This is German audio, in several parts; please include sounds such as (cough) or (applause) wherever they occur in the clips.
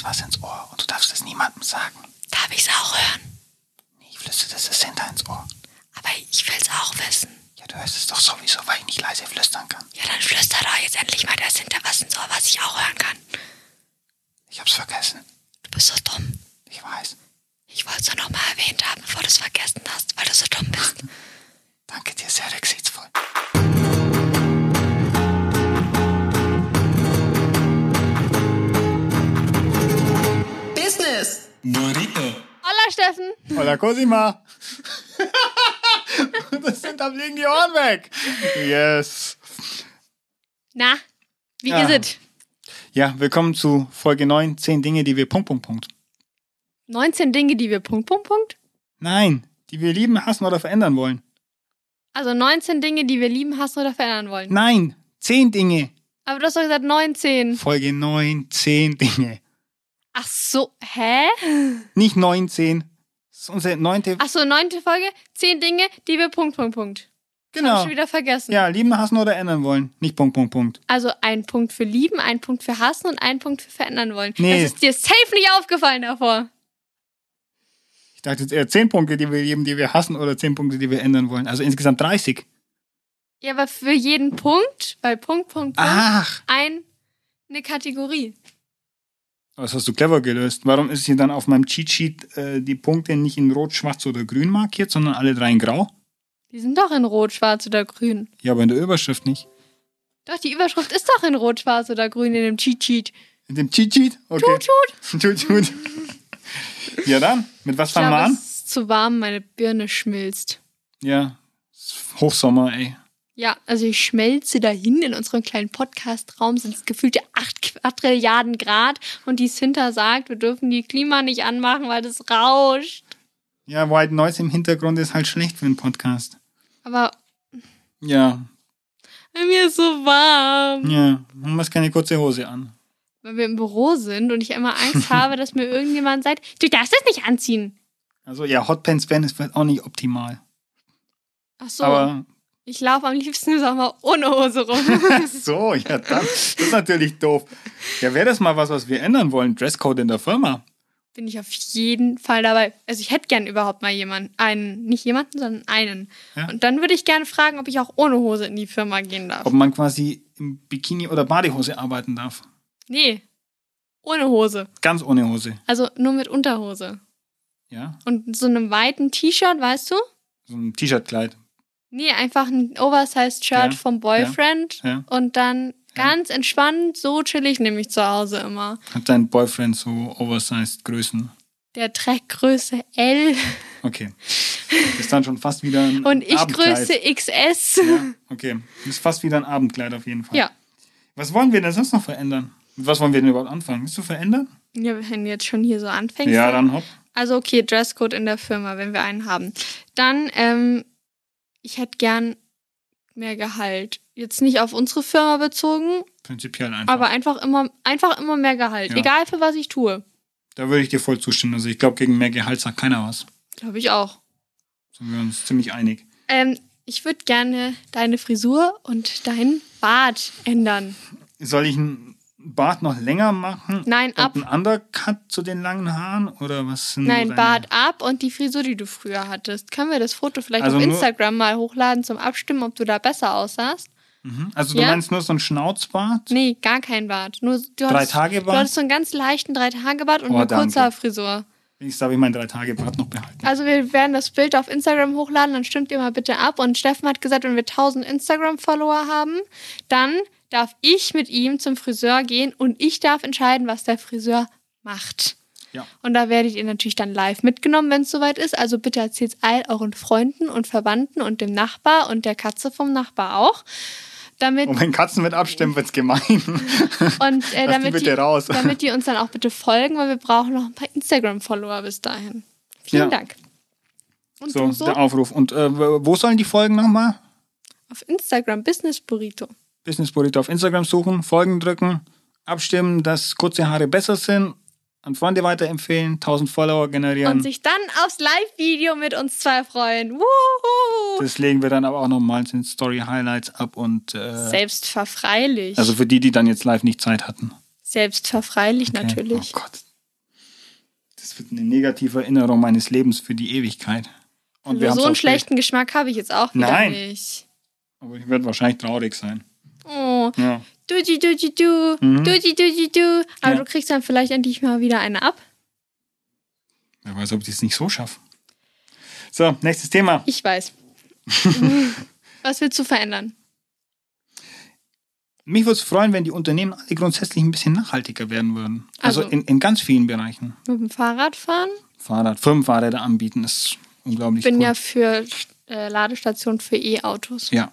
jetzt was ins Ohr und du darfst es niemandem sagen. Darf ich's auch hören? Nee, ich flüstere das Center ins Ohr. Aber ich will's auch wissen. Ja, du hörst es doch sowieso, weil ich nicht leise flüstern kann. Ja, dann flüster doch jetzt endlich mal das hinter was ins Ohr, was ich auch hören kann. Ich hab's vergessen. Du bist so dumm. Ich weiß. Ich wollte es nur noch mal erwähnt haben, bevor du es vergessen hast, weil du so dumm bist. (laughs) Danke dir sehr rücksichtsvoll. Burrito. Hola, Steffen. Hola Cosima. (laughs) das sind, da fliegen die Ohren weg. Yes. Na, wie Ja. ist es? Ja, willkommen zu Folge 9, 10 Dinge, die wir Punkt, Punkt, Punkt. 19 Dinge, die wir Punkt, Punkt, Punkt. Nein, die wir lieben, hassen oder verändern wollen. Also 19 Dinge, die wir lieben, hassen oder verändern wollen. Nein, 10 Dinge. Aber du hast doch gesagt 19. Folge 9, 10 Dinge. Ach so, hä? Nicht 19. Das ist unsere neunte. Ach so, neunte Folge. 10 Dinge, die wir Punkt, Punkt, Punkt. Hab genau. ich wieder vergessen. Ja, lieben, hassen oder ändern wollen. Nicht Punkt, Punkt, Punkt. Also ein Punkt für lieben, ein Punkt für hassen und ein Punkt für verändern wollen. Nee. Das ist dir safe nicht aufgefallen davor. Ich dachte jetzt eher 10 Punkte, die wir lieben, die wir hassen oder 10 Punkte, die wir ändern wollen. Also insgesamt 30. Ja, aber für jeden Punkt, bei Punkt, Punkt, Punkt, Ach, ein, eine Kategorie. Das hast du clever gelöst. Warum ist hier dann auf meinem Cheat-Sheet äh, die Punkte nicht in Rot, Schwarz oder Grün markiert, sondern alle drei in Grau? Die sind doch in Rot, Schwarz oder Grün. Ja, aber in der Überschrift nicht. Doch, die Überschrift ist doch in Rot, Schwarz oder Grün in dem Cheat Sheet. In dem Cheat-Sheet? Okay. Tut, tut. Tut, tut. ja dann, mit was Ich fangen wir an? es ist zu warm, meine Birne schmilzt. Ja, es ist Hochsommer, ey. Ja, also ich schmelze dahin in unserem kleinen Podcast-Raum, sind es gefühlte 8 Quadrilliarden Grad und die Sinter sagt, wir dürfen die Klima nicht anmachen, weil das rauscht. Ja, White Noise im Hintergrund ist halt schlecht für einen Podcast. Aber Ja, mir ist so warm. ja, man muss keine kurze Hose an. Weil wir im Büro sind und ich immer Angst (laughs) habe, dass mir irgendjemand sagt, du darfst das nicht anziehen. Also ja, Hotpants wären ist vielleicht auch nicht optimal. Ach so, Aber ich laufe am liebsten im Sommer ohne Hose rum. (laughs) so, ja dann, das ist natürlich doof. Ja, wäre das mal was, was wir ändern wollen? Dresscode in der Firma. Bin ich auf jeden Fall dabei. Also ich hätte gern überhaupt mal jemanden, einen, nicht jemanden, sondern einen. Ja. Und dann würde ich gerne fragen, ob ich auch ohne Hose in die Firma gehen darf. Ob man quasi im Bikini oder Badehose arbeiten darf. Nee, ohne Hose. Ganz ohne Hose. Also nur mit Unterhose. Ja, Und so einem weiten T-Shirt, weißt du? so ein T-Shirt-Kleid. Nee, einfach ein Oversized Shirt Ja, vom Boyfriend. ja. Und dann ganz entspannt, so chillig nehme ich zu Hause immer. Hat dein Boyfriend so oversized Größen? Der trägt Größe L Okay. Ist dann schon fast wieder ein (laughs) und ich Abendkleid. Größe XS. Ja, okay. Ist fast wieder ein Abendkleid auf jeden Fall. Ja. Was wollen wir denn sonst noch verändern? Mit was wollen wir denn überhaupt anfangen? Willst du verändern? Ja, wenn du jetzt schon hier so anfängst. Ja, dann hopp. Also okay, Dresscode in der Firma, wenn wir einen haben. Dann, ähm, ich hätte gern mehr Gehalt. Jetzt nicht auf unsere Firma bezogen, Prinzipiell einfach. aber einfach immer, einfach immer mehr Gehalt. Ja. Egal für was ich tue. da würde ich dir voll zustimmen. Also ich glaube, gegen mehr Gehalt sagt keiner was. Glaube ich auch. Sind wir uns ziemlich einig. Ähm, ich würde gerne deine Frisur und dein Bart ändern. Soll ich einen Bart noch länger machen? Nein, ab. Einen Undercut zu den langen Haaren? Oder was Nein, Bart ab und die Frisur, die du früher hattest. Können wir das Foto vielleicht Also auf Instagram mal hochladen zum Abstimmen, ob du da besser aussahst? Mhm. Also du Ja? meinst nur so einen Schnauzbart? Nee, gar kein Bart. Nur, du Drei hattest- Tage Du Bart? hattest so einen ganz leichten Drei-Tage-Bart und Oh, eine kurze Frisur. Ich darf ich meinen drei Tage Bart noch behalten. Also wir werden das Bild auf Instagram hochladen, dann stimmt ihr mal bitte ab. Und Steffen hat gesagt, wenn wir 1000 Instagram-Follower haben, dann darf ich mit ihm zum Friseur gehen und ich darf entscheiden, was der Friseur macht. Ja. Und da werdet ihr natürlich dann live mitgenommen, wenn es soweit ist. Also bitte erzählt all euren Freunden und Verwandten und dem Nachbar und der Katze vom Nachbar auch. Damit, Und wenn Katzen mit abstimmen, wird's gemein. (laughs) und äh, die damit, bitte raus. (laughs) damit die uns dann auch bitte folgen, weil wir brauchen noch ein paar Instagram-Follower bis dahin. Vielen Ja. Dank. Und So, so? der Aufruf. Und äh, wo sollen die Folgen nochmal? Auf Instagram, Business Burrito. Business Burrito auf Instagram suchen, Folgen drücken, abstimmen, dass kurze Haare besser sind, an Freunde weiterempfehlen, 1000 Follower generieren. Und sich dann aufs Live-Video mit uns zwei freuen. Wuhu! das legen wir dann aber auch nochmal in Story Highlights ab und äh, Selbstverfreilich. also für die, die dann jetzt live nicht Zeit hatten. Selbstverfreilich Okay. natürlich. Oh Gott, Das wird eine negative Erinnerung meines Lebens für die Ewigkeit. Und wir Also haben's so einen schlechten Geschmack habe ich jetzt auch Nein. nicht. Aber ich werde wahrscheinlich traurig sein. Oh, Ja. duji duji du, Mhm. duji duji du. Aber Ja. du kriegst dann vielleicht endlich mal wieder eine ab. Wer weiß, ob ich es nicht so schaffe. So, nächstes Thema. Ich weiß. (laughs) Was willst du verändern? Mich würde es freuen, wenn die Unternehmen alle grundsätzlich ein bisschen nachhaltiger werden würden. Also, Also- in, in ganz vielen Bereichen. Mit dem Fahrrad fahren? Fahrrad, Firmenfahrräder anbieten, ist unglaublich Ich bin cool. ja für äh, Ladestationen für E-Autos. ja,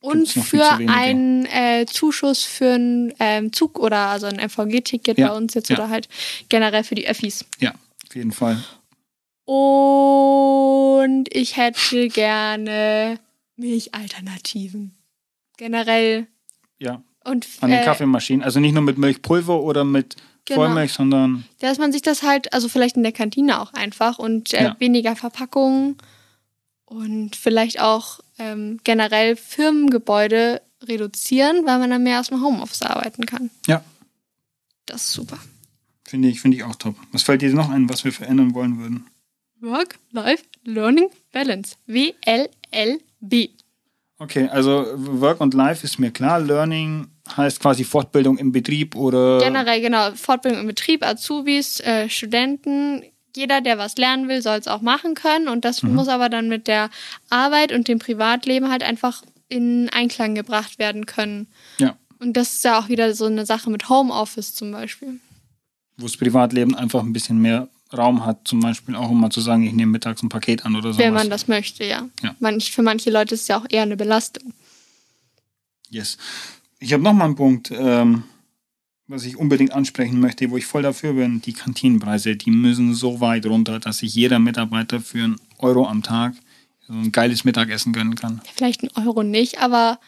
Und für einen äh, Zuschuss für einen ähm, Zug oder also ein MVG-Ticket Ja, bei uns jetzt ja. oder halt generell für die Öffis. ja, auf jeden Fall. Und ich hätte gerne Milchalternativen. Generell. Ja, Und an den äh, Kaffeemaschinen. Also nicht nur mit Milchpulver oder mit Genau. Vollmilch, sondern dass man sich das halt, also vielleicht in der Kantine auch einfach und äh, Ja. weniger Verpackungen und vielleicht auch ähm, generell Firmengebäude reduzieren, weil man dann mehr aus dem Homeoffice arbeiten kann. ja, Das ist super. finde ich, finde ich auch top. Was fällt dir noch ein, was wir verändern wollen würden? Work, Life, Learning, Balance. W-L-L-B. Okay, also Work und Life ist mir klar. Learning heißt quasi Fortbildung im Betrieb oder Generell, genau, Fortbildung im Betrieb, Azubis, äh, Studenten. Jeder, der was lernen will, soll es auch machen können. Und das Mhm. muss aber dann mit der Arbeit und dem Privatleben halt einfach in Einklang gebracht werden können. ja, Und das ist ja auch wieder so eine Sache mit Homeoffice zum Beispiel. wo das Privatleben einfach ein bisschen mehr Raum hat, zum Beispiel auch um mal zu sagen, ich nehme mittags ein Paket an oder sowas. Wenn man das möchte, ja. Ja. Manch, für manche Leute ist es ja auch eher eine Belastung. Yes. Ich habe noch mal einen Punkt, ähm, was ich unbedingt ansprechen möchte, wo ich voll dafür bin. Die Kantinenpreise, die müssen so weit runter, dass sich jeder Mitarbeiter für einen Euro am Tag so ein geiles Mittagessen gönnen kann. Vielleicht ein Euro nicht, aber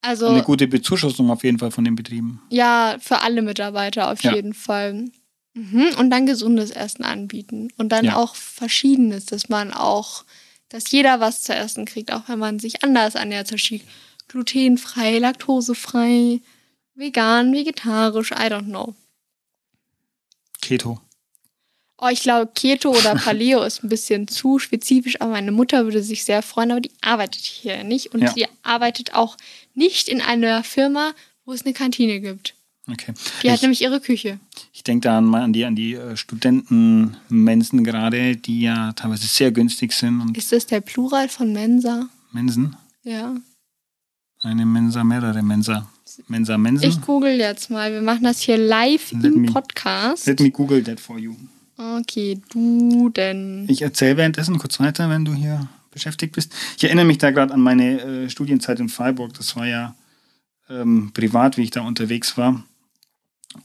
also Eine gute Bezuschussung auf jeden Fall von den Betrieben. ja, für alle Mitarbeiter auf Ja. jeden Fall. Mhm. Und dann gesundes Essen anbieten. Und dann Ja. auch verschiedenes, dass man auch, dass jeder was zu essen kriegt, auch wenn man sich anders ernährt, zum Beispiel glutenfrei, laktosefrei, vegan, vegetarisch, I don't know. Keto. Oh, ich glaube, Keto oder (laughs) Paleo ist ein bisschen zu spezifisch, aber meine Mutter würde sich sehr freuen, aber die arbeitet hier nicht und Ja. sie arbeitet auch nicht in einer Firma, wo es eine Kantine gibt. Okay. Die hat ich nämlich ihre Küche. ich denke da an, an die, an die äh, Studentenmensen gerade, die ja teilweise sehr günstig sind. Ist das der Plural von Mensa? Mensen? Ja. Eine Mensa, mehrere Mensa. Mensa, Mensen? Ich google jetzt mal. Wir machen das hier live Let im me- Podcast. Let me Google that for you. Okay, du denn. Ich erzähle währenddessen kurz weiter, wenn du hier beschäftigt bist. Ich erinnere mich da gerade an meine äh, Studienzeit in Freiburg. Das war ja ähm, privat, wie ich da unterwegs war.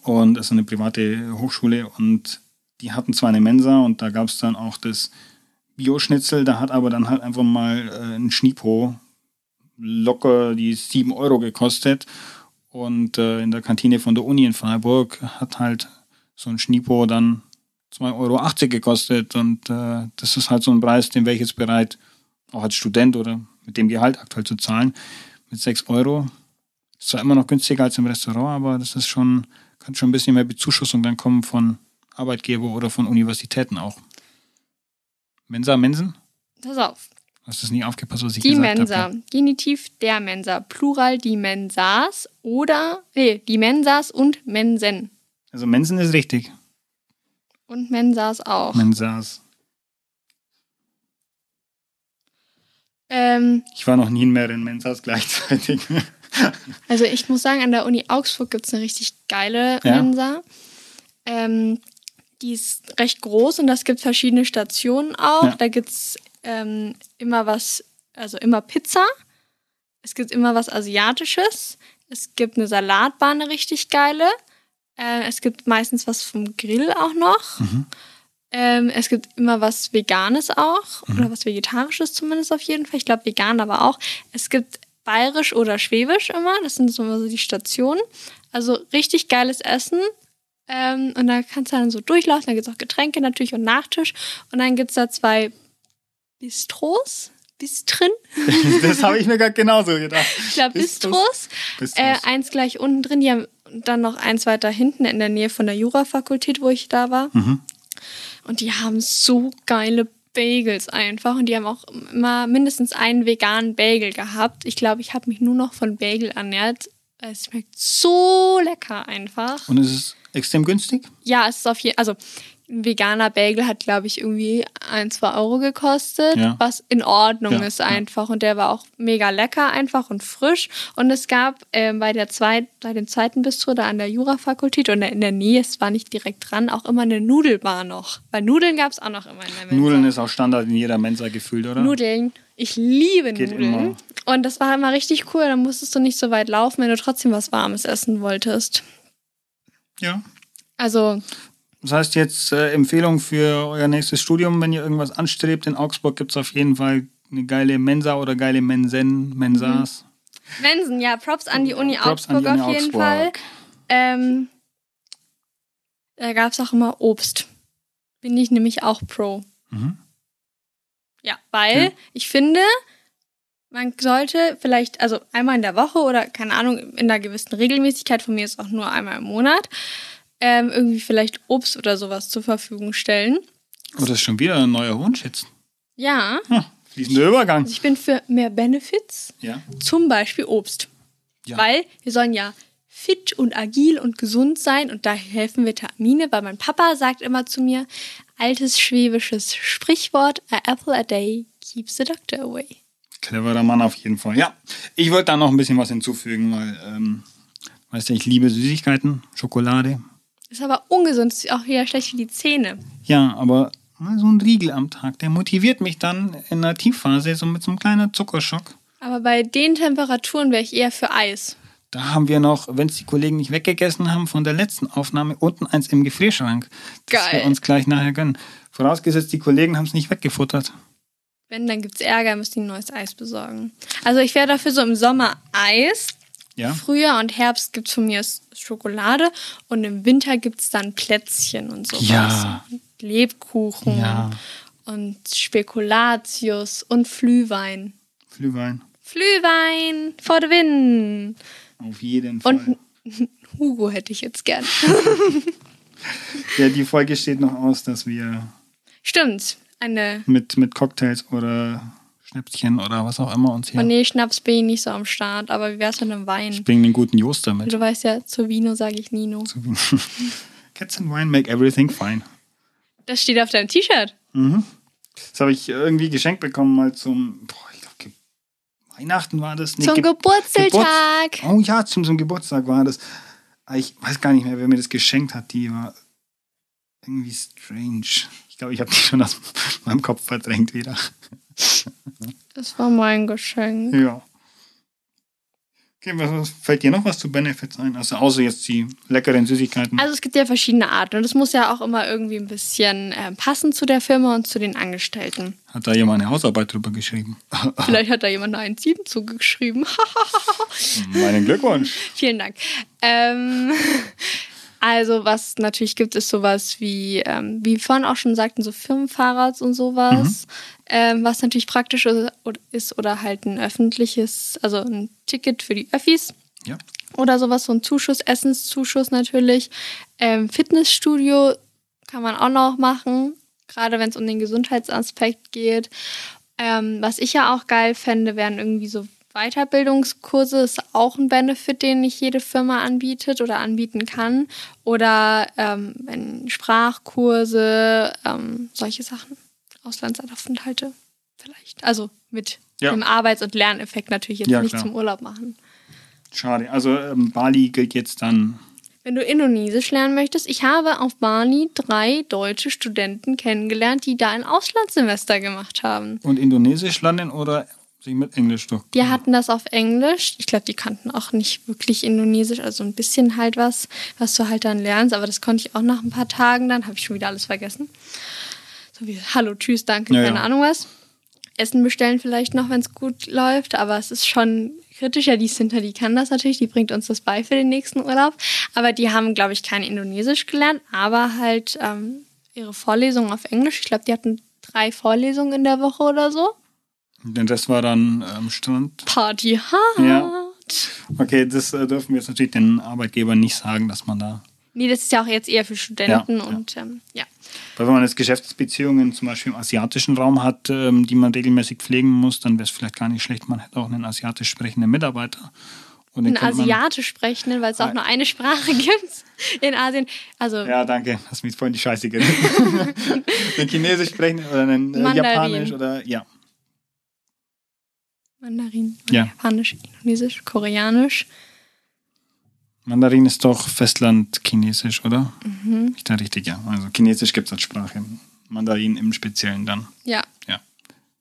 Und das ist eine private Hochschule und die hatten zwar eine Mensa und da gab es dann auch das Bioschnitzel, da hat aber dann halt einfach mal äh, ein Schnipo locker die 7 Euro gekostet. Und äh, in der Kantine von der Uni in Freiburg hat halt so ein Schnipo dann 2,80 Euro gekostet. Und äh, das ist halt so ein Preis, den wäre ich jetzt bereit, auch als Student oder mit dem Gehalt aktuell zu zahlen. Mit 6 Euro. Ist zwar immer noch günstiger als im Restaurant, aber das ist schon, kann schon ein bisschen mehr Bezuschussung dann kommen von Arbeitgeber oder von Universitäten auch. Mensa, Mensen? Pass auf. Hast du das nicht aufgepasst, was ich Die gesagt Mensa. habe? Genitiv der Mensa. Plural die Mensas oder, nee, die Mensas und Mensen. Also Mensen ist richtig. Und Mensas auch. Mensas. Ähm, Ich war noch nie in mehreren Mensas gleichzeitig. (laughs) also ich muss sagen, an der Uni Augsburg gibt es eine richtig geile Ja. Mensa. Ähm, die ist recht groß und das gibt verschiedene Stationen auch. Ja. Da gibt es ähm, immer was, also immer Pizza. Es gibt immer was Asiatisches. Es gibt eine Salatbar, eine richtig geile. Äh, es gibt meistens was vom Grill auch noch. Mhm. Ähm, es gibt immer was Veganes auch. Mhm. Oder was Vegetarisches zumindest auf jeden Fall. Ich glaube, vegan aber auch. Es gibt bayerisch oder schwäbisch immer. Das sind so immer so die Stationen. Also richtig geiles Essen. Ähm, und da kannst du dann so durchlaufen. Da gibt es auch Getränke natürlich und Nachtisch. Und dann gibt es da zwei Bistros. Bistrin? (laughs) das habe ich mir gerade genauso gedacht. Ich glaube Bistros. Bistros. Äh, eins gleich unten drin. Die haben dann noch eins weiter hinten in der Nähe von der Jurafakultät, wo ich da war. Mhm. Und die haben so geile Bagels einfach. Und die haben auch immer mindestens einen veganen Bagel gehabt. Ich glaube, ich habe mich nur noch von Bagel ernährt. Es schmeckt so lecker einfach. Und es ist extrem günstig? Ja, es ist auf jeden also ein veganer Bagel hat, glaube ich, irgendwie ein, zwei Euro gekostet, Ja. was in Ordnung Ja, ist ja. einfach. Und der war auch mega lecker einfach und frisch. Und es gab ähm, bei, der zweit, bei dem zweiten Bistro da an der Jurafakultät und in der Nähe, es war nicht direkt dran, auch immer eine Nudelbar noch. Weil Nudeln gab es auch noch immer in der Mensa. Nudeln ist auch Standard in jeder Mensa gefühlt, oder? Nudeln. Ich liebe Geht Nudeln. immer. Und das war immer richtig cool. Da musstest du nicht so weit laufen, wenn du trotzdem was Warmes essen wolltest. Ja. Also, Das heißt jetzt äh, Empfehlung für euer nächstes Studium, wenn ihr irgendwas anstrebt. In Augsburg gibt es auf jeden Fall eine geile Mensa oder geile Mensen, Mensas. Mensen, ja, Props an die Uni Props Augsburg die Uni auf jeden Augsburg. Fall. Ähm, da gab es auch immer Obst. Bin ich nämlich auch pro. Mhm. Ja, weil Ja. ich finde, man sollte vielleicht, also einmal in der Woche oder keine Ahnung, in einer gewissen Regelmäßigkeit, von mir ist auch nur einmal im Monat, ähm, irgendwie vielleicht Obst oder sowas zur Verfügung stellen. Oh, das ist schon wieder ein neuer Wunsch jetzt. Ja, Hm, fließender Übergang. also ich bin für mehr Benefits, Ja. zum Beispiel Obst. Ja. Weil wir sollen ja fit und agil und gesund sein und da helfen Vitamine, weil mein Papa sagt immer zu mir, altes schwäbisches Sprichwort, a apple a day keeps the doctor away. Cleverer Mann auf jeden Fall. Ja, ich wollte da noch ein bisschen was hinzufügen, weil, ähm, weißt du, ich liebe Süßigkeiten, Schokolade. Ist aber ungesund, ist auch wieder schlecht für die Zähne. Ja, aber mal so ein Riegel am Tag, der motiviert mich dann in der Tiefphase so mit so einem kleinen Zuckerschock. Aber bei den Temperaturen wäre ich eher für Eis. Da haben wir noch, wenn es die Kollegen nicht weggegessen haben, von der letzten Aufnahme unten eins im Gefrierschrank. Das Geil. wir uns gleich nachher gönnen. Vorausgesetzt, die Kollegen haben es nicht weggefuttert. Wenn, dann gibt's Ärger, müssen die ein neues Eis besorgen. Also ich wäre dafür so im Sommer Eis. Ja? Frühjahr und Herbst gibt's von mir Schokolade und im Winter gibt's dann Plätzchen und sowas. Ja. Und Lebkuchen Ja. und Spekulatius und Flühwein. Glühwein. Flühwein for the win. Auf jeden Fall. Und (laughs) Hugo hätte ich jetzt gern. (laughs) ja, die Folge steht noch aus, dass wir Stimmt. Eine mit, mit Cocktails oder Schnäpschen oder was auch immer uns hier. Oh nee, Schnaps bin ich nicht so am Start, aber wie wär's mit einem Wein? Ich bringe den guten Joster mit. Du weißt ja, zu Vino sage ich Nino. (laughs) Cats and Wine make everything fine. Das steht auf deinem T-Shirt. Das habe ich irgendwie geschenkt bekommen, mal zum, boah, ich glaube, Weihnachten war das. Nee, Zum Ge- Geburtstag. Geburt- Oh ja, zum, zum Geburtstag war das. Aber Ich weiß gar nicht mehr, wer mir das geschenkt hat. Die war irgendwie strange. Ich glaube, ich habe die schon aus (laughs) meinem Kopf verdrängt wieder. Das war mein Geschenk. Ja. Okay, was, fällt dir noch was zu Benefits ein? Also außer jetzt die leckeren Süßigkeiten. Also es gibt ja verschiedene Arten und es muss ja auch immer irgendwie ein bisschen äh, passen zu der Firma und zu den Angestellten. Hat da jemand eine Hausarbeit drüber geschrieben? (laughs) Vielleicht hat da jemand eine 1,7 zugeschrieben. (laughs) Meinen Glückwunsch. Vielen Dank. Ähm, also was natürlich gibt, ist sowas wie, ähm, wie vorhin auch schon sagten, so Firmenfahrrads und sowas. Ähm, was natürlich praktisch ist oder halt ein öffentliches, also ein Ticket für die Öffis. Ja. oder sowas, so ein Zuschuss, Essenszuschuss natürlich. Ähm, Fitnessstudio kann man auch noch machen, gerade wenn es um den Gesundheitsaspekt geht. Ähm, was ich ja auch geil fände, wären irgendwie so Weiterbildungskurse. Ist auch ein Benefit, den nicht jede Firma anbietet oder anbieten kann. Oder ähm, wenn Sprachkurse, ähm, solche Sachen. Auslandsaufenthalte vielleicht. Also mit Ja. dem Arbeits- und Lerneffekt natürlich jetzt Ja, nicht klar. zum Urlaub machen. Schade. Also ähm, Bali gilt jetzt dann. Wenn du Indonesisch lernen möchtest, ich habe auf Bali drei deutsche Studenten kennengelernt, die da ein Auslandssemester gemacht haben. Und Indonesisch lernen oder sich mit Englisch durch? Die hatten das auf Englisch. Ich glaube, die kannten auch nicht wirklich Indonesisch, also ein bisschen halt was, was du halt dann lernst. Aber das konnte ich auch nach ein paar Tagen dann, habe ich schon wieder alles vergessen. So wie Hallo, Tschüss, danke, Ja, keine ja. Ahnung was. Essen bestellen vielleicht noch, wenn es gut läuft, aber es ist schon kritisch. Ja, die Sinter, die kann das natürlich, die bringt uns das bei für den nächsten Urlaub. Aber die haben, glaube ich, kein Indonesisch gelernt, aber halt ähm, ihre Vorlesungen auf Englisch. Ich glaube, die hatten drei Vorlesungen in der Woche oder so. Denn das war dann ähm, Strand. Party hard. Ja. Okay, das äh, dürfen wir jetzt natürlich den Arbeitgebern nicht sagen, dass man da Nee, das ist ja auch jetzt eher für Studenten Ja, ja. und ähm, ja. Weil wenn man jetzt Geschäftsbeziehungen zum Beispiel im asiatischen Raum hat, ähm, die man regelmäßig pflegen muss, dann wäre es vielleicht gar nicht schlecht, man hätte auch einen asiatisch sprechenden Mitarbeiter. Und den Ein könnte man- Asiatisch sprechenden, weil es auch nur eine Sprache (laughs) gibt in Asien. Also Ja, danke. Hast mir jetzt vorhin die Scheiße geredet. (laughs) einen Chinesisch sprechen oder einen äh. Japanisch oder ja. Mandarin, Ja. Japanisch, Indonesisch, Koreanisch. Mandarin ist doch Festland-Chinesisch, oder? Mhm. Da richtig, ja. Also Chinesisch gibt es als Sprache. Mandarin im Speziellen dann. Ja, Ja.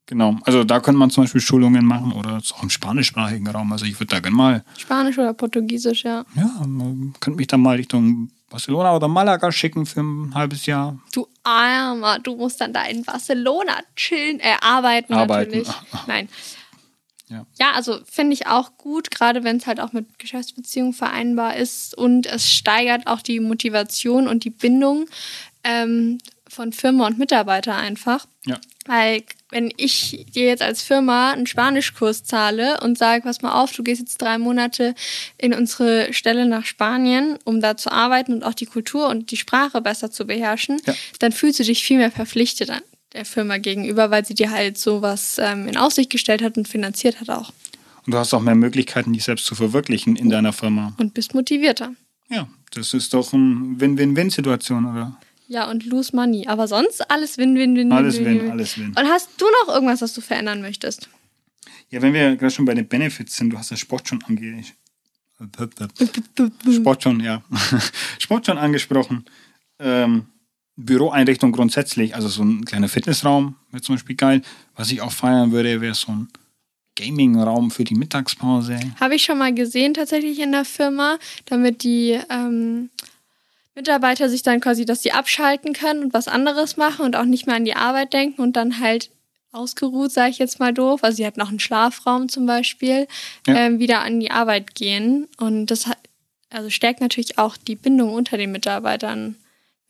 Genau. Also da könnte man zum Beispiel Schulungen machen oder auch im spanischsprachigen Raum. Also ich würde da gerne mal, Spanisch oder Portugiesisch, ja. ja, man könnte mich dann mal Richtung Barcelona oder Malaga schicken für ein halbes Jahr. Du Armer, du musst dann da in Barcelona chillen, äh, arbeiten, Arbeiten. natürlich. Nein. Ja. Ja, also finde ich auch gut, gerade wenn es halt auch mit Geschäftsbeziehungen vereinbar ist und es steigert auch die Motivation und die Bindung ähm, von Firma und Mitarbeiter einfach. Ja. Weil wenn ich dir jetzt als Firma einen Spanischkurs zahle und sage, pass mal auf, du gehst jetzt drei Monate in unsere Stelle nach Spanien, um da zu arbeiten und auch die Kultur und die Sprache besser zu beherrschen, Ja. dann fühlst du dich viel mehr verpflichtet an der Firma gegenüber, weil sie dir halt sowas ähm, in Aussicht gestellt hat und finanziert hat auch. Und du hast auch mehr Möglichkeiten, dich selbst zu verwirklichen in deiner Firma. Und bist motivierter. Ja, das ist doch eine Win-Win-Win-Situation, oder? Ja, und lose money. Aber sonst alles win, win, win, Alles win, Win, alles Win. Und hast du noch irgendwas, was du verändern möchtest? Ja, wenn wir gerade schon bei den Benefits sind, du hast ja Sport schon ange... Sport schon, ja. (laughs) Sport schon angesprochen. Ähm, Büroeinrichtung grundsätzlich, also so ein kleiner Fitnessraum wäre zum Beispiel geil. Was ich auch feiern würde, wäre so ein Gaming-Raum für die Mittagspause. Habe ich schon mal gesehen tatsächlich in der Firma, damit die ähm, Mitarbeiter sich dann quasi, dass sie abschalten können und was anderes machen und auch nicht mehr an die Arbeit denken und dann halt ausgeruht, sage ich jetzt mal doof. Also sie hat noch einen Schlafraum zum Beispiel, Ja. ähm, wieder an die Arbeit gehen. Und das hat, also stärkt natürlich auch die Bindung unter den Mitarbeitern,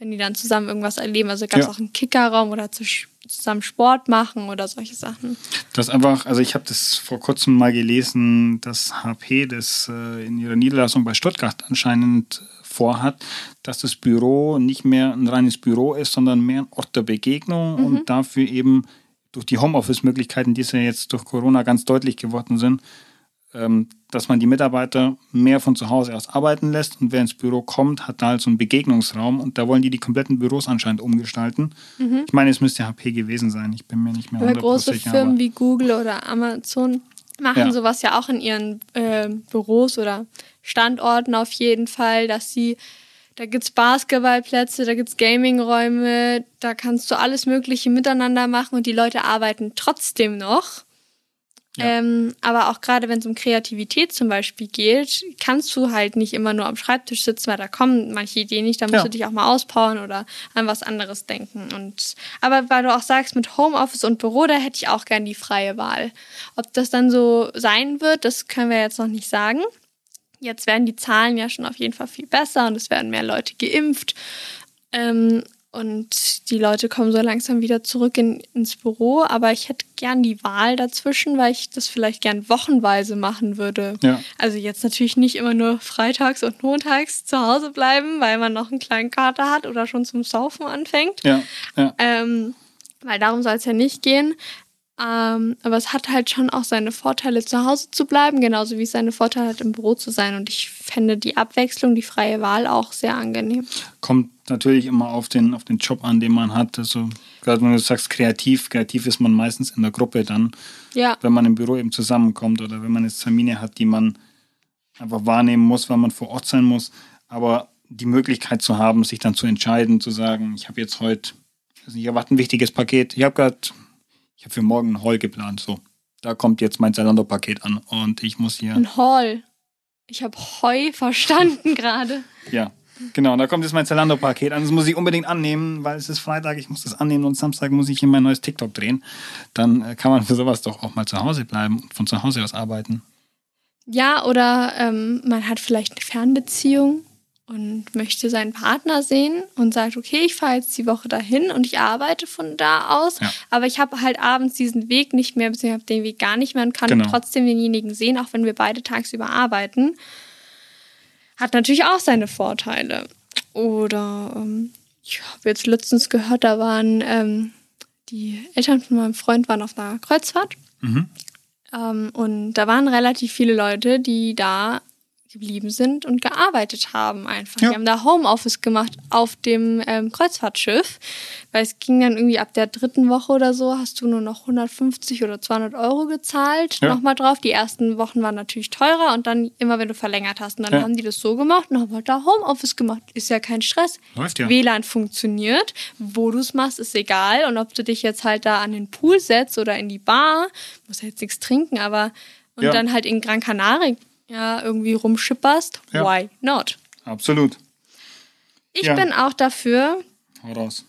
wenn die dann zusammen irgendwas erleben. Also gab es Ja. auch einen Kickerraum oder zu, zusammen Sport machen oder solche Sachen. Das einfach, also ich habe das vor kurzem mal gelesen, dass HP das äh, in ihrer Niederlassung bei Stuttgart anscheinend vorhat, dass das Büro nicht mehr ein reines Büro ist, sondern mehr ein Ort der Begegnung und dafür eben durch die Homeoffice-Möglichkeiten, die es ja jetzt durch Corona ganz deutlich geworden sind, dass man die Mitarbeiter mehr von zu Hause aus arbeiten lässt und wer ins Büro kommt, hat da halt so einen Begegnungsraum und da wollen die die kompletten Büros anscheinend umgestalten. Ich meine, es müsste HP gewesen sein, ich bin mir nicht mehr Aber 100% große sicher. Firmen wie Google oder Amazon machen Ja. sowas ja auch in ihren äh, Büros oder Standorten auf jeden Fall, dass sie, da gibt es Basketballplätze, da gibt es Gamingräume, da kannst du alles Mögliche miteinander machen und die Leute arbeiten trotzdem noch. Ja. Ähm, aber auch gerade wenn es um Kreativität zum Beispiel geht, kannst du halt nicht immer nur am Schreibtisch sitzen, weil da kommen manche Ideen nicht, da musst Ja. du dich auch mal auspowern oder an was anderes denken. Und aber weil du auch sagst, mit Homeoffice und Büro, da hätte ich auch gern die freie Wahl. Ob das dann so sein wird, das können wir jetzt noch nicht sagen. Jetzt werden die Zahlen ja schon auf jeden Fall viel besser und es werden mehr Leute geimpft. Ähm, und die Leute kommen so langsam wieder zurück in, ins Büro. Aber ich hätte gern die Wahl dazwischen, weil ich das vielleicht gern wochenweise machen würde. Ja. Also jetzt natürlich nicht immer nur freitags und montags zu Hause bleiben, weil man noch einen kleinen Kater hat oder schon zum Saufen anfängt. Ja, ja. Ähm, weil darum soll es ja nicht gehen. Ähm, aber es hat halt schon auch seine Vorteile, zu Hause zu bleiben, genauso wie es seine Vorteile hat, im Büro zu sein. Und ich fände die Abwechslung, die freie Wahl auch sehr angenehm. Kommt natürlich immer auf den, auf den Job an, den man hat. Also, gerade wenn du sagst kreativ, kreativ ist man meistens in der Gruppe dann, Ja, wenn man im Büro eben zusammenkommt oder wenn man jetzt Termine hat, die man einfach wahrnehmen muss, weil man vor Ort sein muss. Aber die Möglichkeit zu haben, sich dann zu entscheiden, zu sagen, ich habe jetzt heute, also ich erwarte ein wichtiges Paket. Ich habe gerade, ich habe für morgen ein Haul geplant. So, da kommt jetzt mein Zalando-Paket an und ich muss hier. ein Hall. Ich habe Heu verstanden (laughs) gerade. Ja, genau. Da kommt jetzt mein Zalando-Paket an. Das muss ich unbedingt annehmen, weil es ist Freitag. Ich muss das annehmen und Samstag muss ich in mein neues TikTok drehen. Dann äh, kann man für sowas doch auch mal zu Hause bleiben und von zu Hause aus arbeiten. Ja, oder ähm, man hat vielleicht eine Fernbeziehung und möchte seinen Partner sehen und sagt, okay, ich fahre jetzt die Woche dahin und ich arbeite von da aus, Ja. aber ich habe halt abends diesen Weg nicht mehr, beziehungsweise habe den Weg gar nicht mehr und kann Genau. trotzdem denjenigen sehen, auch wenn wir beide tagsüber arbeiten. Hat natürlich auch seine Vorteile. Oder ähm, ich habe jetzt letztens gehört, da waren ähm, die Eltern von meinem Freund waren auf einer Kreuzfahrt. Mhm. Ähm, und da waren relativ viele Leute, die da geblieben sind und gearbeitet haben einfach. Ja. Die haben da Homeoffice gemacht auf dem ähm, Kreuzfahrtschiff, weil es ging dann irgendwie ab der dritten Woche oder so, hast du nur noch 150 oder 200 Euro gezahlt, Ja. nochmal drauf. Die ersten Wochen waren natürlich teurer und dann immer, wenn du verlängert hast. Und dann Ja. haben die das so gemacht und haben halt da Homeoffice gemacht. Ist ja kein Stress. Läuft ja. WLAN funktioniert. Wo du es machst, ist egal. Und ob du dich jetzt halt da an den Pool setzt oder in die Bar, musst ja jetzt nichts trinken, aber und dann halt in Gran Canaria ja, irgendwie rumschipperst, Ja. why not? Absolut. Ich Ja. bin auch dafür, Hau raus.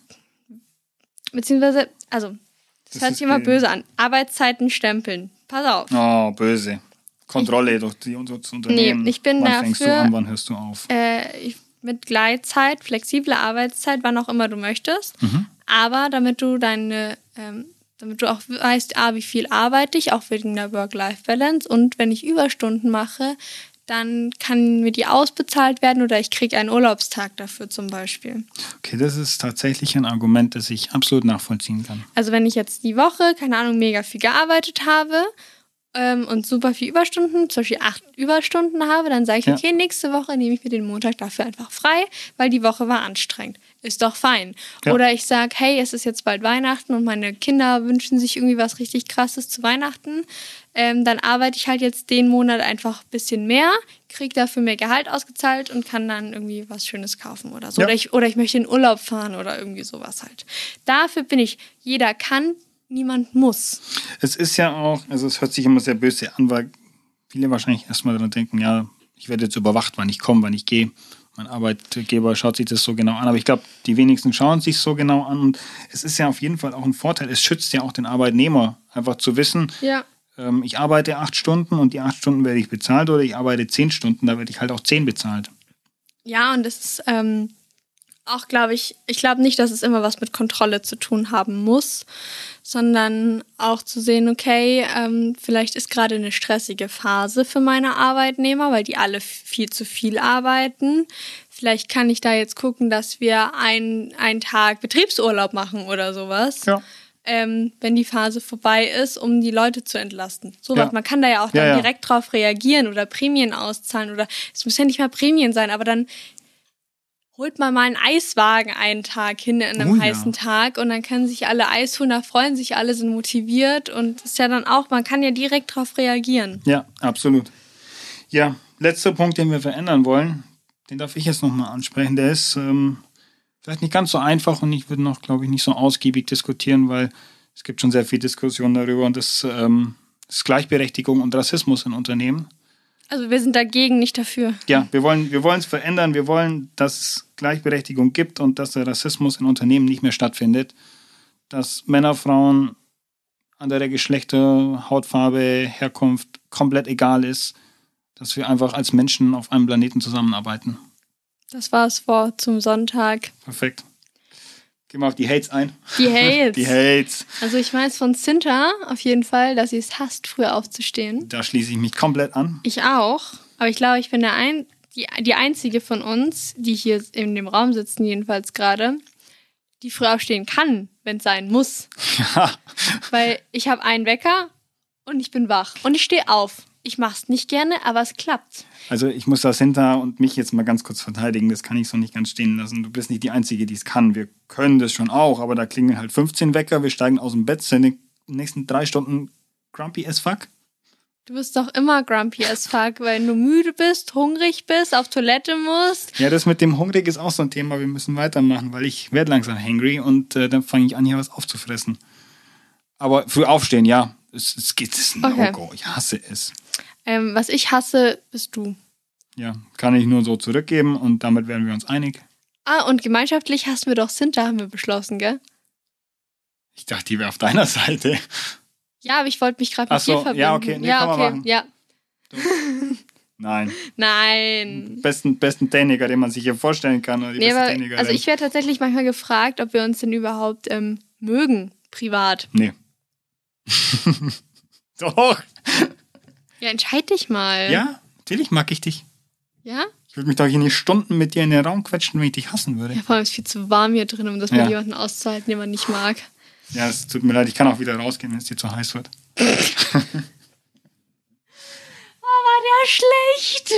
beziehungsweise, also, das, Das hört sich immer eh- böse an. Arbeitszeiten stempeln. Pass auf. Oh, böse. Kontrolle durch die unser Unternehmen. Nee, ich bin wann fängst du dafür- an, wann hörst du auf? Äh, ich, mit Gleitzeit, flexible Arbeitszeit, wann auch immer du möchtest. Mhm. Aber damit du deine, ähm, damit du auch weißt, ah, wie viel arbeite ich, auch wegen der Work-Life-Balance. Und wenn ich Überstunden mache, dann kann mir die ausbezahlt werden oder ich kriege einen Urlaubstag dafür zum Beispiel. Okay, das ist tatsächlich ein Argument, das ich absolut nachvollziehen kann. Also wenn ich jetzt die Woche, keine Ahnung, mega viel gearbeitet habe ähm, und super viel Überstunden, zum Beispiel acht Überstunden habe, dann sage ich, Ja. okay, nächste Woche nehme ich mir den Montag dafür einfach frei, weil die Woche war anstrengend. Ist doch fein. Ja. Oder ich sage, hey, es ist jetzt bald Weihnachten und meine Kinder wünschen sich irgendwie was richtig Krasses zu Weihnachten. Ähm, dann arbeite ich halt jetzt den Monat einfach ein bisschen mehr, kriege dafür mehr Gehalt ausgezahlt und kann dann irgendwie was Schönes kaufen oder so. Ja. Oder, ich, oder ich möchte in Urlaub fahren oder irgendwie sowas halt. Dafür bin ich, jeder kann, niemand muss. Es ist ja auch, also es hört sich immer sehr böse an, weil viele wahrscheinlich erstmal daran denken, ja, ich werde jetzt überwacht, wann ich komme, wann ich gehe. Mein Arbeitgeber schaut sich das so genau an, aber ich glaube, die wenigsten schauen sich so genau an und es ist ja auf jeden Fall auch ein Vorteil. Es schützt ja auch den Arbeitnehmer, einfach zu wissen, Ja. ähm, ich arbeite acht Stunden und die acht Stunden werde ich bezahlt oder ich arbeite zehn Stunden, da werde ich halt auch zehn bezahlt. Ja, und das ist ähm, auch, glaube ich, ich glaube nicht, dass es immer was mit Kontrolle zu tun haben muss, sondern auch zu sehen, okay, ähm, vielleicht ist gerade eine stressige Phase für meine Arbeitnehmer, weil die alle viel zu viel arbeiten. Vielleicht kann ich da jetzt gucken, dass wir ein, einen Tag Betriebsurlaub machen oder sowas. Ja. ähm, wenn die Phase vorbei ist, um die Leute zu entlasten. So was. Ja. Man kann da ja auch dann Ja, ja. direkt drauf reagieren oder Prämien auszahlen oder es muss ja nicht mal Prämien sein, aber dann holt man mal einen Eiswagen einen Tag hin an einem Oh ja. heißen Tag und dann können sich alle Eis holen, da freuen sich alle, sind motiviert und ist ja dann auch, man kann ja direkt drauf reagieren. Ja, absolut. Ja, letzter Punkt, den wir verändern wollen, den darf ich jetzt nochmal ansprechen. Der ist ähm, vielleicht nicht ganz so einfach und ich würde noch, glaube ich, nicht so ausgiebig diskutieren, weil es gibt schon sehr viel Diskussion darüber und das ähm, ist Gleichberechtigung und Rassismus in Unternehmen. Also wir sind dagegen, nicht dafür. Ja, wir wollen wir wollen es verändern. Wir wollen, dass es Gleichberechtigung gibt und dass der Rassismus in Unternehmen nicht mehr stattfindet. Dass Männer, Frauen, andere Geschlechter, Hautfarbe, Herkunft komplett egal ist. Dass wir einfach als Menschen auf einem Planeten zusammenarbeiten. Das war das Wort zum Sonntag. Perfekt. Gehen wir auf die Hates ein. Die Hates. (laughs) Die Hates. Also ich weiß von Cinta auf jeden Fall, dass sie es hasst, früher aufzustehen. Da schließe ich mich komplett an. Ich auch. Aber ich glaube, ich bin der ein, die, die einzige von uns, die hier in dem Raum sitzen, jedenfalls gerade, die früh aufstehen kann, wenn es sein muss. (laughs) Ja. Weil ich habe einen Wecker und ich bin wach. Und ich stehe auf. Ich mache es nicht gerne, aber es klappt. Also ich muss das hinter und mich jetzt mal ganz kurz verteidigen. Das kann ich so nicht ganz stehen lassen. Du bist nicht die Einzige, die es kann. Wir können das schon auch, aber da klingeln halt 15 Wecker. Wir steigen aus dem Bett, sind die nächsten drei Stunden grumpy as fuck. Du bist doch immer grumpy as fuck, weil du müde bist, hungrig bist, auf Toilette musst. Ja, das mit dem Hungrig ist auch so ein Thema. Wir müssen weitermachen, weil ich werde langsam hangry und äh, dann fange ich an, hier was aufzufressen. Aber für Aufstehen, ja. Es, es geht, es ist ein Okay. No-Go. Ich hasse es. Ähm, was ich hasse, bist du. Ja, kann ich nur so zurückgeben und damit werden wir uns einig. Ah, und gemeinschaftlich hassen wir doch Cinta, haben wir beschlossen, gell? Ich dachte, die wäre auf deiner (laughs) Seite. Ja, aber ich wollte mich gerade mit so, dir verbinden. ja, okay, nee, ja, okay, ja. (laughs) Nein. Nein. Besten, besten Techniker, den man sich hier vorstellen kann. Oder die Nee, aber, also ich werde tatsächlich manchmal gefragt, ob wir uns denn überhaupt ähm, mögen, privat. Nee. (laughs) Doch. Ja, entscheid dich mal. Ja, natürlich mag ich dich. Ja? Ich würde mich doch hier nicht Stunden mit dir in den Raum quetschen, wenn ich dich hassen würde. Ja, vor allem ist es viel zu warm hier drin, um das Ja. mit jemandem auszuhalten, den man nicht mag. Ja, es tut mir leid, ich kann auch wieder rausgehen, wenn es dir zu heiß wird. (laughs) Oh, war der schlecht!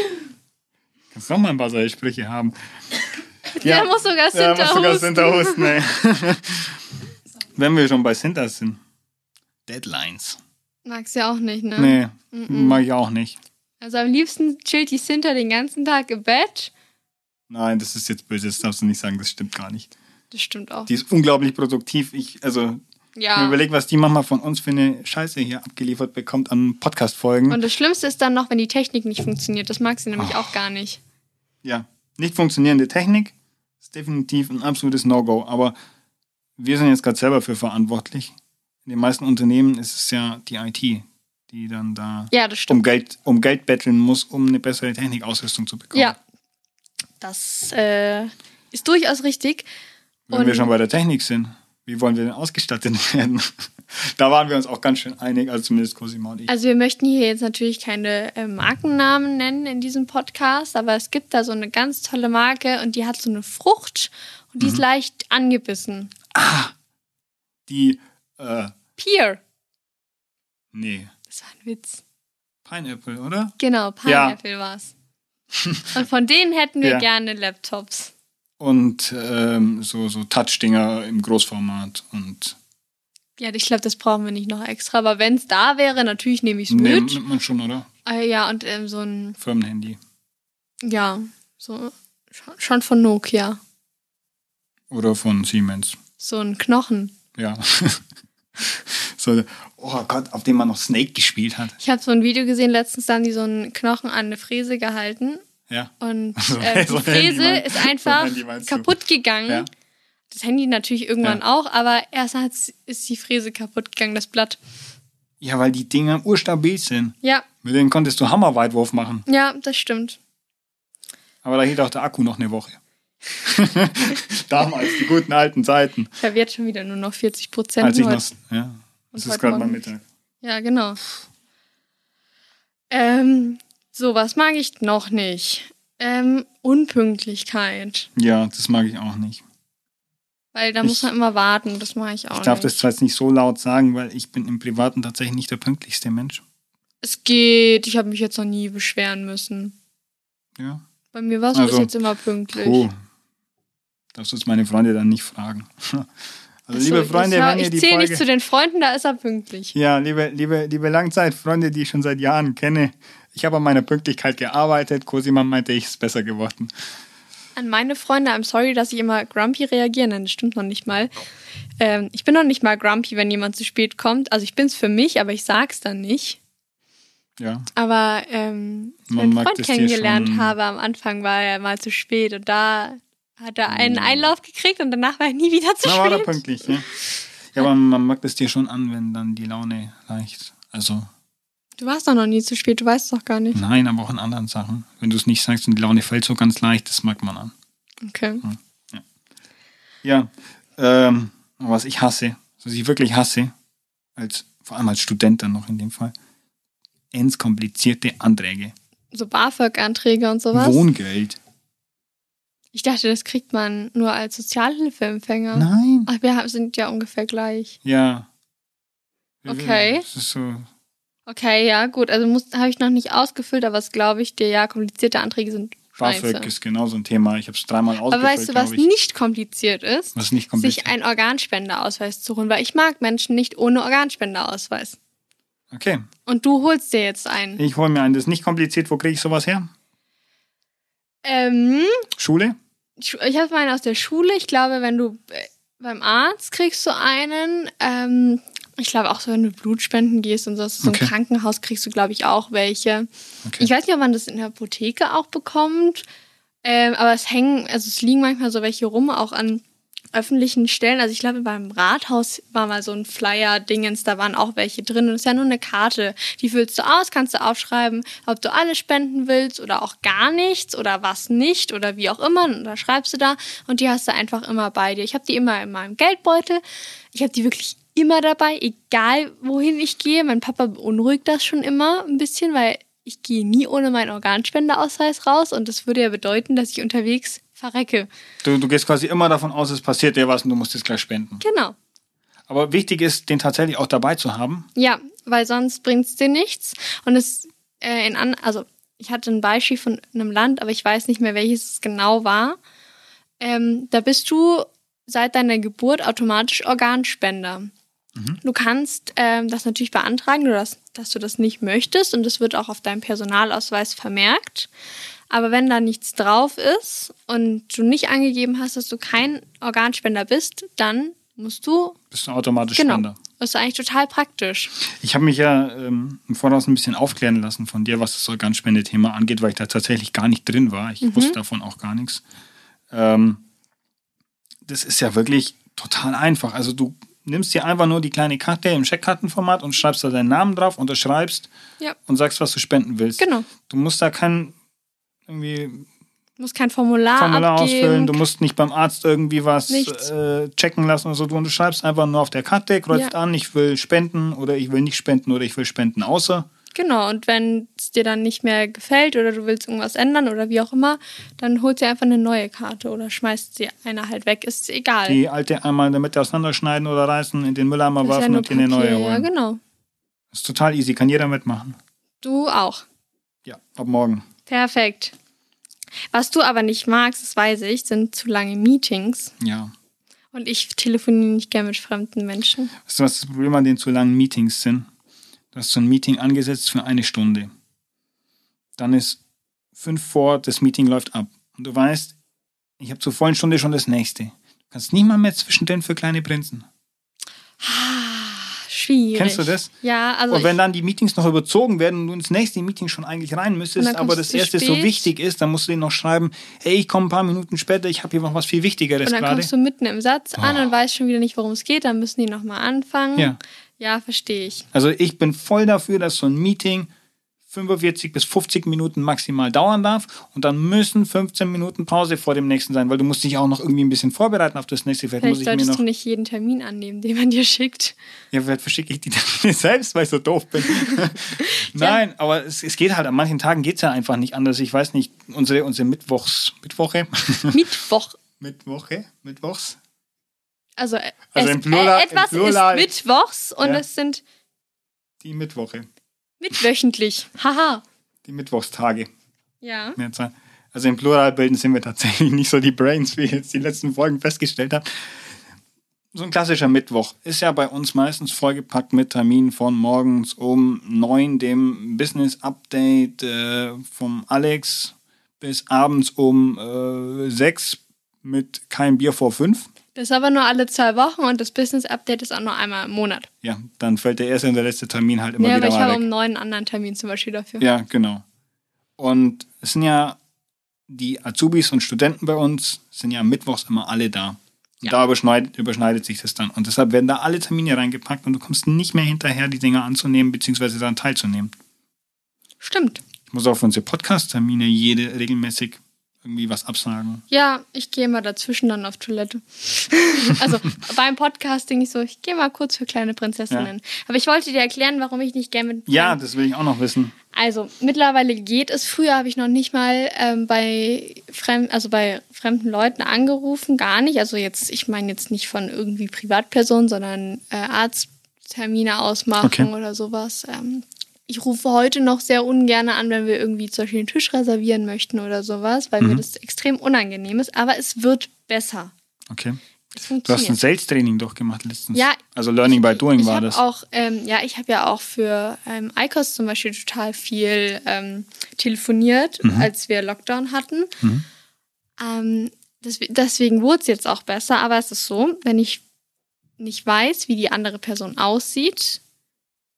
Kannst noch mal ein paar solche Sprüche haben. Der muss sogar Ja, Sinter muss sogar. Sinter husten, ey. (laughs) Wenn wir schon bei Sinter sind. Deadlines. Magst du ja auch nicht, ne? Nee, mag ich auch nicht. Also am liebsten chillt die Sinter den ganzen Tag im Bett. Nein, das ist jetzt böse, das darfst du nicht sagen, das stimmt gar nicht. Das stimmt auch. Die ist unglaublich produktiv. Ich, also, ja. mir überleg, was die manchmal von uns für eine Scheiße hier abgeliefert bekommt an Podcast-Folgen. Und das Schlimmste ist dann noch, wenn die Technik nicht funktioniert. Das mag sie nämlich Oh. auch gar nicht. Ja, nicht funktionierende Technik ist definitiv ein absolutes No-Go. Aber wir sind jetzt gerade selber für verantwortlich. In den meisten Unternehmen ist es ja die IT, die dann da Ja, um. Geld, um Geld betteln muss, um eine bessere Technikausrüstung zu bekommen. Ja. Das äh, ist durchaus richtig. Wenn wir Und- schon bei der Technik sind, wie wollen wir denn ausgestattet (laughs) werden? da waren wir uns auch ganz schön einig, also zumindest Cosima und ich. Also wir möchten hier jetzt natürlich keine äh, Markennamen nennen in diesem Podcast, aber es gibt da so eine ganz tolle Marke und die hat so eine Frucht und die ist leicht angebissen. Die, äh, Pear. nee, Das war ein Witz. Pineapple, oder? Genau, Pineapple war's. (laughs) Und von denen hätten wir Ja. gerne Laptops. Und ähm, so, so Touch-Dinger im Großformat und Ja, ich glaube, das brauchen wir nicht noch extra. Aber wenn es da wäre, natürlich nehme ich es nee, mit. nimmt man schon, oder? Äh, ja, und ähm, so ein, Firmenhandy. ja, so schon von Nokia. Oder von Siemens. So ein Knochen. Ja. (laughs) (laughs) so, oh Gott, auf dem man noch Snake gespielt hat. Ich habe so ein Video gesehen, letztens da haben die so einen Knochen an eine Fräse gehalten. Ja. Und (laughs) So- äh, so die Fräse mein- ist so ein einfach du? kaputt gegangen. Ja. Das Handy natürlich irgendwann Ja. auch, aber erst ist die Fräse kaputt gegangen, das Blatt. Ja, weil die Dinger urstabil sind. Ja, Mit denen konntest du Hammerweitwurf machen. ja, das stimmt. Aber da hielt auch der Akku noch eine Woche. (laughs) Damals, die guten alten Zeiten. Ich habe jetzt schon wieder nur noch 40 Prozent. Als ich noch. Ja. Das und ist heute gerade mal. Mittag. Ja, genau. Ähm, so, was mag ich noch nicht? Ähm, Unpünktlichkeit. Ja, das mag ich auch nicht. Weil da Ich- muss man immer warten. Das mache ich auch Ich darf nicht. das zwar jetzt nicht so laut sagen, weil ich bin im Privaten tatsächlich nicht der pünktlichste Mensch. Es geht. Ich habe mich jetzt noch nie beschweren müssen. Ja. Bei mir war es Also, bis jetzt immer pünktlich. Puh. Darfst du jetzt meine Freunde dann nicht fragen. (laughs) Also, so, liebe Freunde, wenn ihr ich die zähle Folge... nicht zu den Freunden, da ist er pünktlich. Ja, liebe, liebe, liebe Langzeitfreunde, die ich schon seit Jahren kenne. Ich habe an meiner Pünktlichkeit gearbeitet. Cosima meinte, ich ist besser geworden. An meine Freunde, I'm sorry, dass ich immer grumpy reagiere. Nein, das stimmt noch nicht mal. Ähm, ich bin noch nicht mal grumpy, wenn jemand zu spät kommt. Also ich bin's für mich, aber ich sag's dann nicht. Ja. Aber ähm, als ich meinen Freund kennengelernt habe, am Anfang war er mal zu spät und da hat er einen Oh. Einlauf gekriegt und danach war er nie wieder zu Na, war er spät. pünktlich, ja. Ja, aber man mag das dir schon an, wenn dann die Laune leicht. Also, Du warst doch noch nie zu spät, du weißt doch gar nicht. nein, aber auch in anderen Sachen. Wenn du es nicht sagst und die Laune fällt so ganz leicht, das mag man an. Okay. Ja, ähm, was ich hasse, was ich wirklich hasse, als, vor allem als Student dann noch in dem Fall, ends komplizierte Anträge. So BAföG-Anträge und sowas. Wohngeld. Ich dachte, das kriegt man nur als Sozialhilfeempfänger. Nein. Ach, wir sind ja ungefähr gleich. Ja. Okay. Das ist so. Okay, ja, gut. Also habe ich noch nicht ausgefüllt, aber was glaube ich dir, ja, komplizierte Anträge sind. BAföG ist genau so ein Thema. Ich habe es dreimal aber ausgefüllt, weißt du, was nicht kompliziert ist? Was nicht Sich kompliziert. einen Organspendeausweis zu holen, weil ich mag Menschen nicht ohne Organspendeausweis. Okay, Und du holst dir jetzt einen. ich hole mir einen. Das ist nicht kompliziert. Wo kriege ich sowas her? Ähm, Schule? Ich habe meinen aus der Schule. Ich glaube, wenn du äh, beim Arzt kriegst du einen. Ähm, ich glaube auch so, wenn du Blutspenden gehst und so, so Okay. im Krankenhaus kriegst du, glaube ich, auch welche. Okay. Ich weiß nicht, ob man das in der Apotheke auch bekommt, ähm, aber es hängen, also es liegen manchmal so welche rum, auch an öffentlichen Stellen. Also ich glaube, beim Rathaus war mal so ein Flyer-Dingens, da waren auch welche drin. Und es ist ja nur eine Karte. Die füllst du aus, kannst du aufschreiben, ob du alles spenden willst oder auch gar nichts oder was nicht oder wie auch immer. Und da schreibst du da und die hast du einfach immer bei dir. Ich habe die immer in meinem Geldbeutel. Ich habe die wirklich immer dabei, egal wohin ich gehe. Mein Papa beunruhigt das schon immer ein bisschen, weil ich gehe nie ohne meinen Organspendeausweis raus und das würde ja bedeuten, dass ich unterwegs verrecke. Du, du gehst quasi immer davon aus, es passiert dir was und du musst jetzt gleich spenden. Genau. Aber wichtig ist, den tatsächlich auch dabei zu haben. Ja, weil sonst bringt es dir nichts. Und es äh, in an, also ich hatte ein Beispiel von einem Land, aber ich weiß nicht mehr, welches es genau war. Ähm, da bist du seit deiner Geburt automatisch Organspender. Du kannst ähm, das natürlich beantragen, dass, dass du das nicht möchtest und das wird auch auf deinem Personalausweis vermerkt. Aber wenn da nichts drauf ist und du nicht angegeben hast, dass du kein Organspender bist, dann musst du. Bist du automatisch Genau. Spender. Das ist eigentlich total praktisch. Ich habe mich ja ähm, im Voraus ein bisschen aufklären lassen von dir, was das Organspendethema angeht, weil ich da tatsächlich gar nicht drin war. Ich wusste davon auch gar nichts. Ähm, das ist ja wirklich total einfach. Also du nimmst dir einfach nur die kleine Karte im Scheckkartenformat und schreibst da deinen Namen drauf, unterschreibst Ja. und sagst, was du spenden willst. Genau. Du musst da kein irgendwie Du musst kein Formular, Formular abgeben. ausfüllen, du musst nicht beim Arzt irgendwie was äh, checken lassen oder so. Du unterschreibst einfach nur auf der Karte, kreuzt Ja. an, ich will spenden oder ich will nicht spenden oder ich will spenden außer. Genau, und wenn es dir dann nicht mehr gefällt oder du willst irgendwas ändern oder wie auch immer, dann holst du einfach eine neue Karte oder schmeißt sie eine halt weg. Ist egal. Die alte einmal in der Mitte auseinanderschneiden oder reißen, in den Mülleimer ja werfen nur und dir eine neue Papier. Ja, holen. genau. Das ist total easy, kann jeder mitmachen. Du auch. Ja, ab morgen. Perfekt. Was du aber nicht magst, das weiß ich, sind zu lange Meetings. Ja. Und ich telefoniere nicht gern mit fremden Menschen. Weißt du, was das Problem an den zu langen Meetings sind? Du hast so ein Meeting angesetzt für eine Stunde. Dann ist fünf vor, das Meeting läuft ab. Und du weißt, ich habe zur vollen Stunde schon das nächste. Du kannst nicht mal mehr zwischendrin für kleine Prinzen. Schwierig. Kennst du das? Ja, also und wenn dann die Meetings noch überzogen werden und du ins nächste Meeting schon eigentlich rein müsstest, aber das erste so spät. wichtig ist, dann musst du denen noch schreiben, hey, ich komme ein paar Minuten später, ich habe hier noch was viel Wichtigeres und dann gerade. kommst du mitten im Satz an Oh. und weißt schon wieder nicht, worum es geht, dann müssen die nochmal anfangen. Ja. Ja, verstehe ich. Also ich bin voll dafür, dass so ein Meeting 45 bis 50 Minuten maximal dauern darf und dann müssen 15 Minuten Pause vor dem nächsten sein, weil du musst dich auch noch irgendwie ein bisschen vorbereiten auf das nächste. Vielleicht, muss Vielleicht ich mir solltest noch... du nicht jeden Termin annehmen, den man dir schickt. Ja, vielleicht verschicke ich die dann (laughs) selbst, weil ich so doof bin. (laughs) Nein, aber es, es geht halt, an manchen Tagen geht es ja einfach nicht anders. Ich weiß nicht, unsere, unsere Mittwochs... Mittwoche? (laughs) Mittwoch. Mittwoche? Mittwochs? Also, äh, Also es, Plural- äh, etwas Plural. ist Mittwochs und Ja. es sind Die Mittwoche. Mitwöchentlich. Haha. Die Mittwochstage. Ja. Also im Pluralbilden sind wir tatsächlich (laughs) nicht so die Brains, wie ich jetzt die letzten Folgen festgestellt habe. So ein klassischer Mittwoch ist ja bei uns meistens vollgepackt mit Terminen von morgens um neun, dem Business Update äh, vom Alex, bis abends um äh, sechs mit kein Bier vor fünf. Das ist aber nur alle zwei Wochen und das Business Update ist auch nur einmal im Monat. Ja, dann fällt der erste und der letzte Termin halt immer ja, aber wieder ich mal habe weg. um neun einen anderen Termin zum Beispiel dafür. Ja, genau. Und es sind ja die Azubis und Studenten bei uns, sind ja mittwochs immer alle da. Und Ja. da überschneidet, überschneidet sich das dann. Und deshalb werden da alle Termine reingepackt und du kommst nicht mehr hinterher, die Dinge anzunehmen, beziehungsweise daran teilzunehmen. Stimmt. Ich muss auch für unsere Podcast-Termine jede regelmäßig irgendwie was absagen. Ja, ich gehe mal dazwischen dann auf Toilette. (laughs) also beim Podcasting nicht so, ich gehe mal kurz für kleine Prinzessinnen. Aber ich wollte dir erklären, warum ich nicht gerne mit. Ja, das will ich auch noch wissen. Also mittlerweile geht es. Früher habe ich noch nicht mal ähm, bei fremd, also bei fremden Leuten angerufen, gar nicht. Also jetzt, ich meine jetzt nicht von irgendwie Privatpersonen, sondern äh, Arzttermine ausmachen Okay. oder sowas. Ähm, ich rufe heute noch sehr ungern an, wenn wir irgendwie zum Beispiel einen Tisch reservieren möchten oder sowas, weil Mhm. mir das extrem unangenehm ist. Aber es wird besser. Okay. Du hast ein. Sales-Training doch gemacht letztens. Ja, Also Learning by Doing ich war das. Auch, ähm, ja, ich habe ja auch für ähm, ICOS zum Beispiel total viel ähm, telefoniert, Mhm. als wir Lockdown hatten. Ähm, des, deswegen wurde es jetzt auch besser, aber es ist so, wenn ich nicht weiß, wie die andere Person aussieht,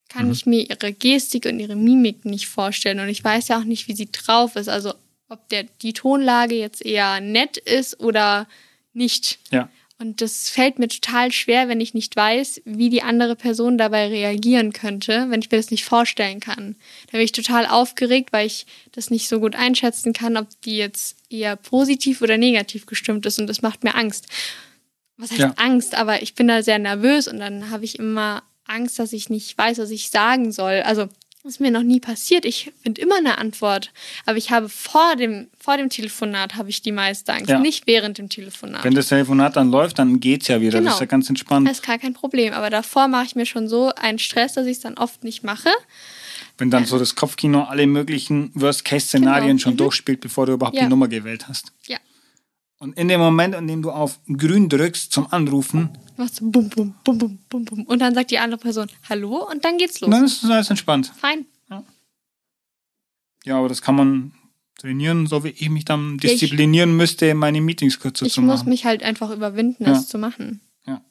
kann Mhm. ich mir ihre Gestik und ihre Mimik nicht vorstellen. Und ich weiß ja auch nicht, wie sie drauf ist. Also ob der, die Tonlage jetzt eher nett ist oder nicht. Ja. Und das fällt mir total schwer, wenn ich nicht weiß, wie die andere Person dabei reagieren könnte, wenn ich mir das nicht vorstellen kann. Da bin ich total aufgeregt, weil ich das nicht so gut einschätzen kann, ob die jetzt eher positiv oder negativ gestimmt ist. Und das macht mir Angst. Was heißt Ja. Angst? Aber ich bin da sehr nervös und dann habe ich immer Angst, dass ich nicht weiß, was ich sagen soll. Also Das ist mir noch nie passiert. Ich finde immer eine Antwort. Aber ich habe vor dem, vor dem Telefonat habe ich die meiste Angst, Ja. nicht während dem Telefonat. Wenn das Telefonat dann läuft, dann geht's ja wieder. Genau. Das ist ja ganz entspannt. Das ist gar kein Problem. Aber davor mache ich mir schon so einen Stress, dass ich es dann oft nicht mache. Wenn dann so das Kopfkino alle möglichen Worst-Case-Szenarien Genau. schon Mhm. durchspielt, bevor du überhaupt Ja. die Nummer gewählt hast. Ja. Und in dem Moment, in dem du auf grün drückst zum Anrufen, Machst du bum, bum, bum, bum, bum, bum. Und dann sagt die andere Person Hallo und dann geht's los. dann ist es alles entspannt. Fein. Ja, aber das kann man trainieren, so wie ich mich dann Ja, ich- disziplinieren müsste, meine Meetings kürzer Ich zu muss machen. mich halt einfach überwinden, Ja. das zu machen. Ja.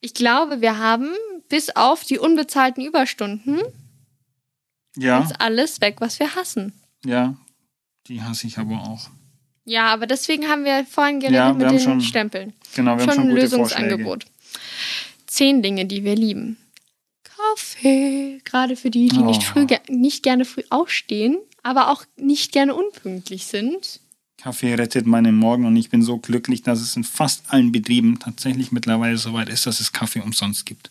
Ich glaube, wir haben bis auf die unbezahlten Überstunden ja, alles weg, was wir hassen. ja, die hasse ich aber auch. Ja, aber deswegen haben wir vorhin geredet Ja, wir mit den schon- Stempeln. Genau, wir haben schon schon ein Lösungsangebot. Zehn Dinge, die wir lieben. Kaffee, gerade für die, die nicht, Oh. früh, ge- nicht gerne früh aufstehen, aber auch nicht gerne unpünktlich sind. Vorschläge. Kaffee rettet meinen Morgen und ich bin so glücklich, dass es in fast allen Betrieben tatsächlich mittlerweile so weit ist, dass es Kaffee umsonst gibt.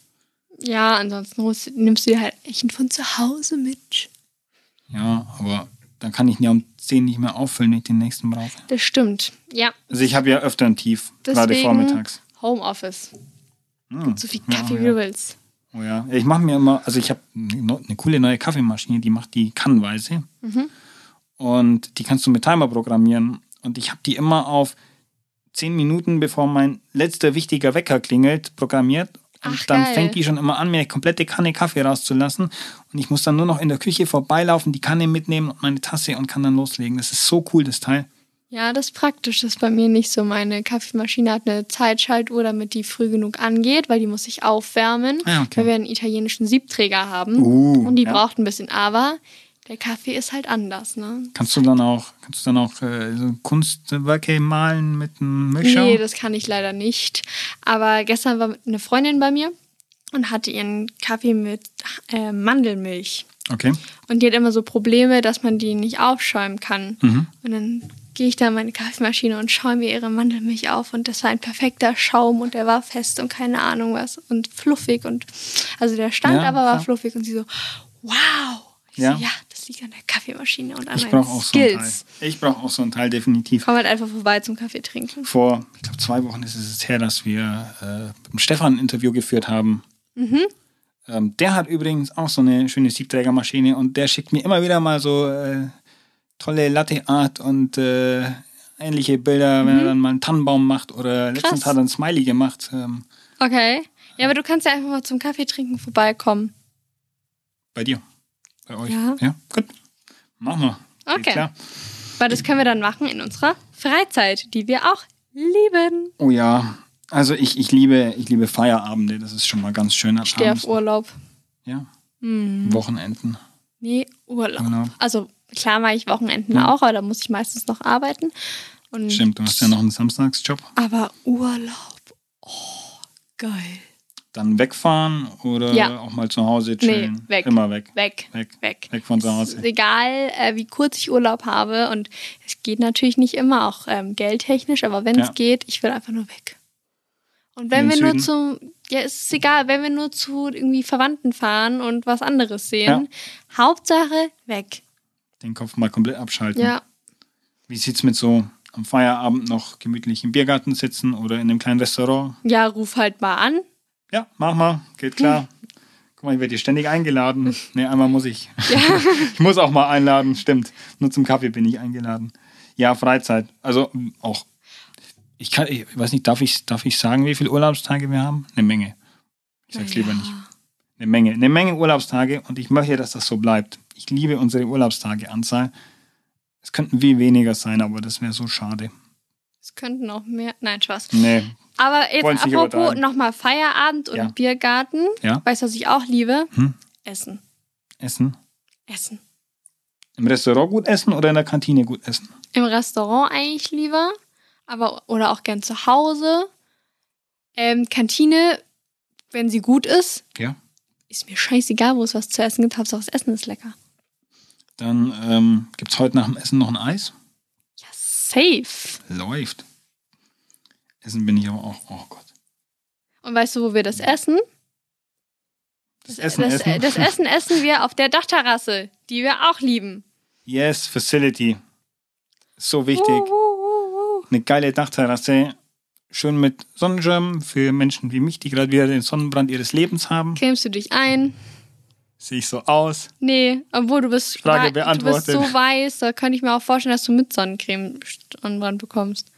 Ja, ansonsten nimmst du dir halt echt von zu Hause mit. Ja, aber dann kann ich ja um 10 nicht mehr auffüllen, wenn ich den nächsten brauche. Das stimmt. Ja, Also ich habe ja öfter ein Tief, gerade vormittags. Homeoffice. Hm. So viel Ja, Kaffee, ja. wie du willst. Oh ja, ich mache mir immer, also ich habe eine coole neue Kaffeemaschine, die macht die kannweise. Mhm. Und die kannst du mit Timer programmieren. Und ich habe die immer auf 10 Minuten, bevor mein letzter wichtiger Wecker klingelt, programmiert. Und Ach, dann geil. fängt die schon immer an, mir eine komplette Kanne Kaffee rauszulassen. Und ich muss dann nur noch in der Küche vorbeilaufen, die Kanne mitnehmen und meine Tasse und kann dann loslegen. Das ist so cool, das Teil. Ja, das ist praktisch. Das ist bei mir nicht so. Meine Kaffeemaschine hat eine Zeitschaltuhr, damit die früh genug angeht, weil die muss sich aufwärmen, Ah, okay. weil wir einen italienischen Siebträger haben. Uh, und die ja. braucht ein bisschen. Aber der Kaffee ist halt anders, ne? Kannst du dann auch, kannst du dann auch äh, so Kunstwerke malen mit einem Mischer? Nee, das kann ich leider nicht. Aber gestern war eine Freundin bei mir und hatte ihren Kaffee mit äh, Mandelmilch. okay. Und die hat immer so Probleme, dass man die nicht aufschäumen kann. Mhm. Und dann gehe ich da in meine Kaffeemaschine und schaue mir ihre Mandelmilch auf. Und das war ein perfekter Schaum und der war fest und keine Ahnung was. Und fluffig. Und also der stand Ja, aber war ja. fluffig. Und sie so, wow. Ich Ja. so, ja, liegt an der Kaffeemaschine und an Ich meinen auch so ein Teil. Skills. Ich brauche auch so ein Teil, definitiv. Komm halt einfach vorbei zum Kaffee trinken. Vor, ich glaube, zwei Wochen ist es jetzt her, dass wir äh, mit Stefan ein Interview geführt haben. Mhm. Ähm, der hat übrigens auch so eine schöne Siebträgermaschine und der schickt mir immer wieder mal so äh, tolle Latte Art und äh, ähnliche Bilder, wenn er dann mal einen Tannenbaum macht oder letztens hat er ein Smiley gemacht. Ähm, Okay. Ja, aber du kannst ja einfach mal zum Kaffee trinken vorbeikommen. bei dir. Bei euch. Ja. Ja, gut. Machen wir. Geht Okay. Klar. Weil das können wir dann machen in unserer Freizeit, die wir auch lieben. Oh ja. Also ich, ich liebe, ich liebe Feierabende, das ist schon mal ganz schön. Ich stehe auf Urlaub. Ja. Hm. Wochenenden. Nee, Urlaub. Genau. Also klar mache ich Wochenenden Ja. auch, aber da muss ich meistens noch arbeiten. Und Stimmt, du hast ja noch einen Samstagsjob. Aber Urlaub, oh, geil. Dann wegfahren oder Ja. auch mal zu Hause chillen? weg. Immer weg. Weg, Weg. weg. Weg von zu Hause. ist egal, äh, wie kurz ich Urlaub habe und es geht natürlich nicht immer, auch ähm, geldtechnisch, aber wenn es Ja. geht, ich will einfach nur weg. Und wenn wir den nur Süden? zu, ja, es ist egal, wenn wir nur zu irgendwie Verwandten fahren und was anderes sehen, Hauptsache weg. Den Kopf mal komplett abschalten. Ja, Wie sieht's mit so am Feierabend noch gemütlich im Biergarten sitzen oder in einem kleinen Restaurant? ja, ruf halt mal an. Ja, mach mal, geht klar. Guck mal, ich werde hier ständig eingeladen. Nee, einmal muss ich. Ja. (laughs) Ich muss auch mal einladen, stimmt. Nur zum Kaffee bin ich eingeladen. Ja, Freizeit. Also auch. Ich kann, ich weiß nicht, darf ich, darf ich sagen, wie viele Urlaubstage wir haben? Eine Menge. Ich sag's lieber nicht. Eine Menge. Eine Menge Urlaubstage und ich möchte, dass das so bleibt. Ich liebe unsere Urlaubstageanzahl. Es könnten viel weniger sein, aber das wäre so schade. Es könnten auch mehr. Nein, Spaß. Nee. Aber jetzt Wollen's nicht apropos nochmal Feierabend und Ja. Biergarten. Ja. Weißt du, was ich auch liebe? Hm? Essen. Essen. Essen. Im Restaurant gut essen oder in der Kantine gut essen? Im Restaurant eigentlich lieber, aber oder auch gern zu Hause. Ähm, Kantine, wenn sie gut ist, Ja. ist mir scheißegal, wo es was zu essen gibt. Hauptsache das Essen ist lecker. Dann ähm, gibt es heute nach dem Essen noch ein Eis. Ja, safe. Läuft. Essen bin ich aber auch. Oh Gott. Und weißt du, wo wir das essen? Das Essen das, essen. das Essen essen wir auf der Dachterrasse, die wir auch lieben. Yes, Facility. So wichtig. Uh, uh, uh. Eine geile Dachterrasse. Schön mit Sonnenschirm für Menschen wie mich, die gerade wieder den Sonnenbrand ihres Lebens haben. Cremst du dich ein? Sehe ich so aus. Nee, obwohl du bist, Frage wei- du beantwortet. bist so weiß, da könnte ich mir auch vorstellen, dass du mit Sonnencreme Sonnenbrand bekommst.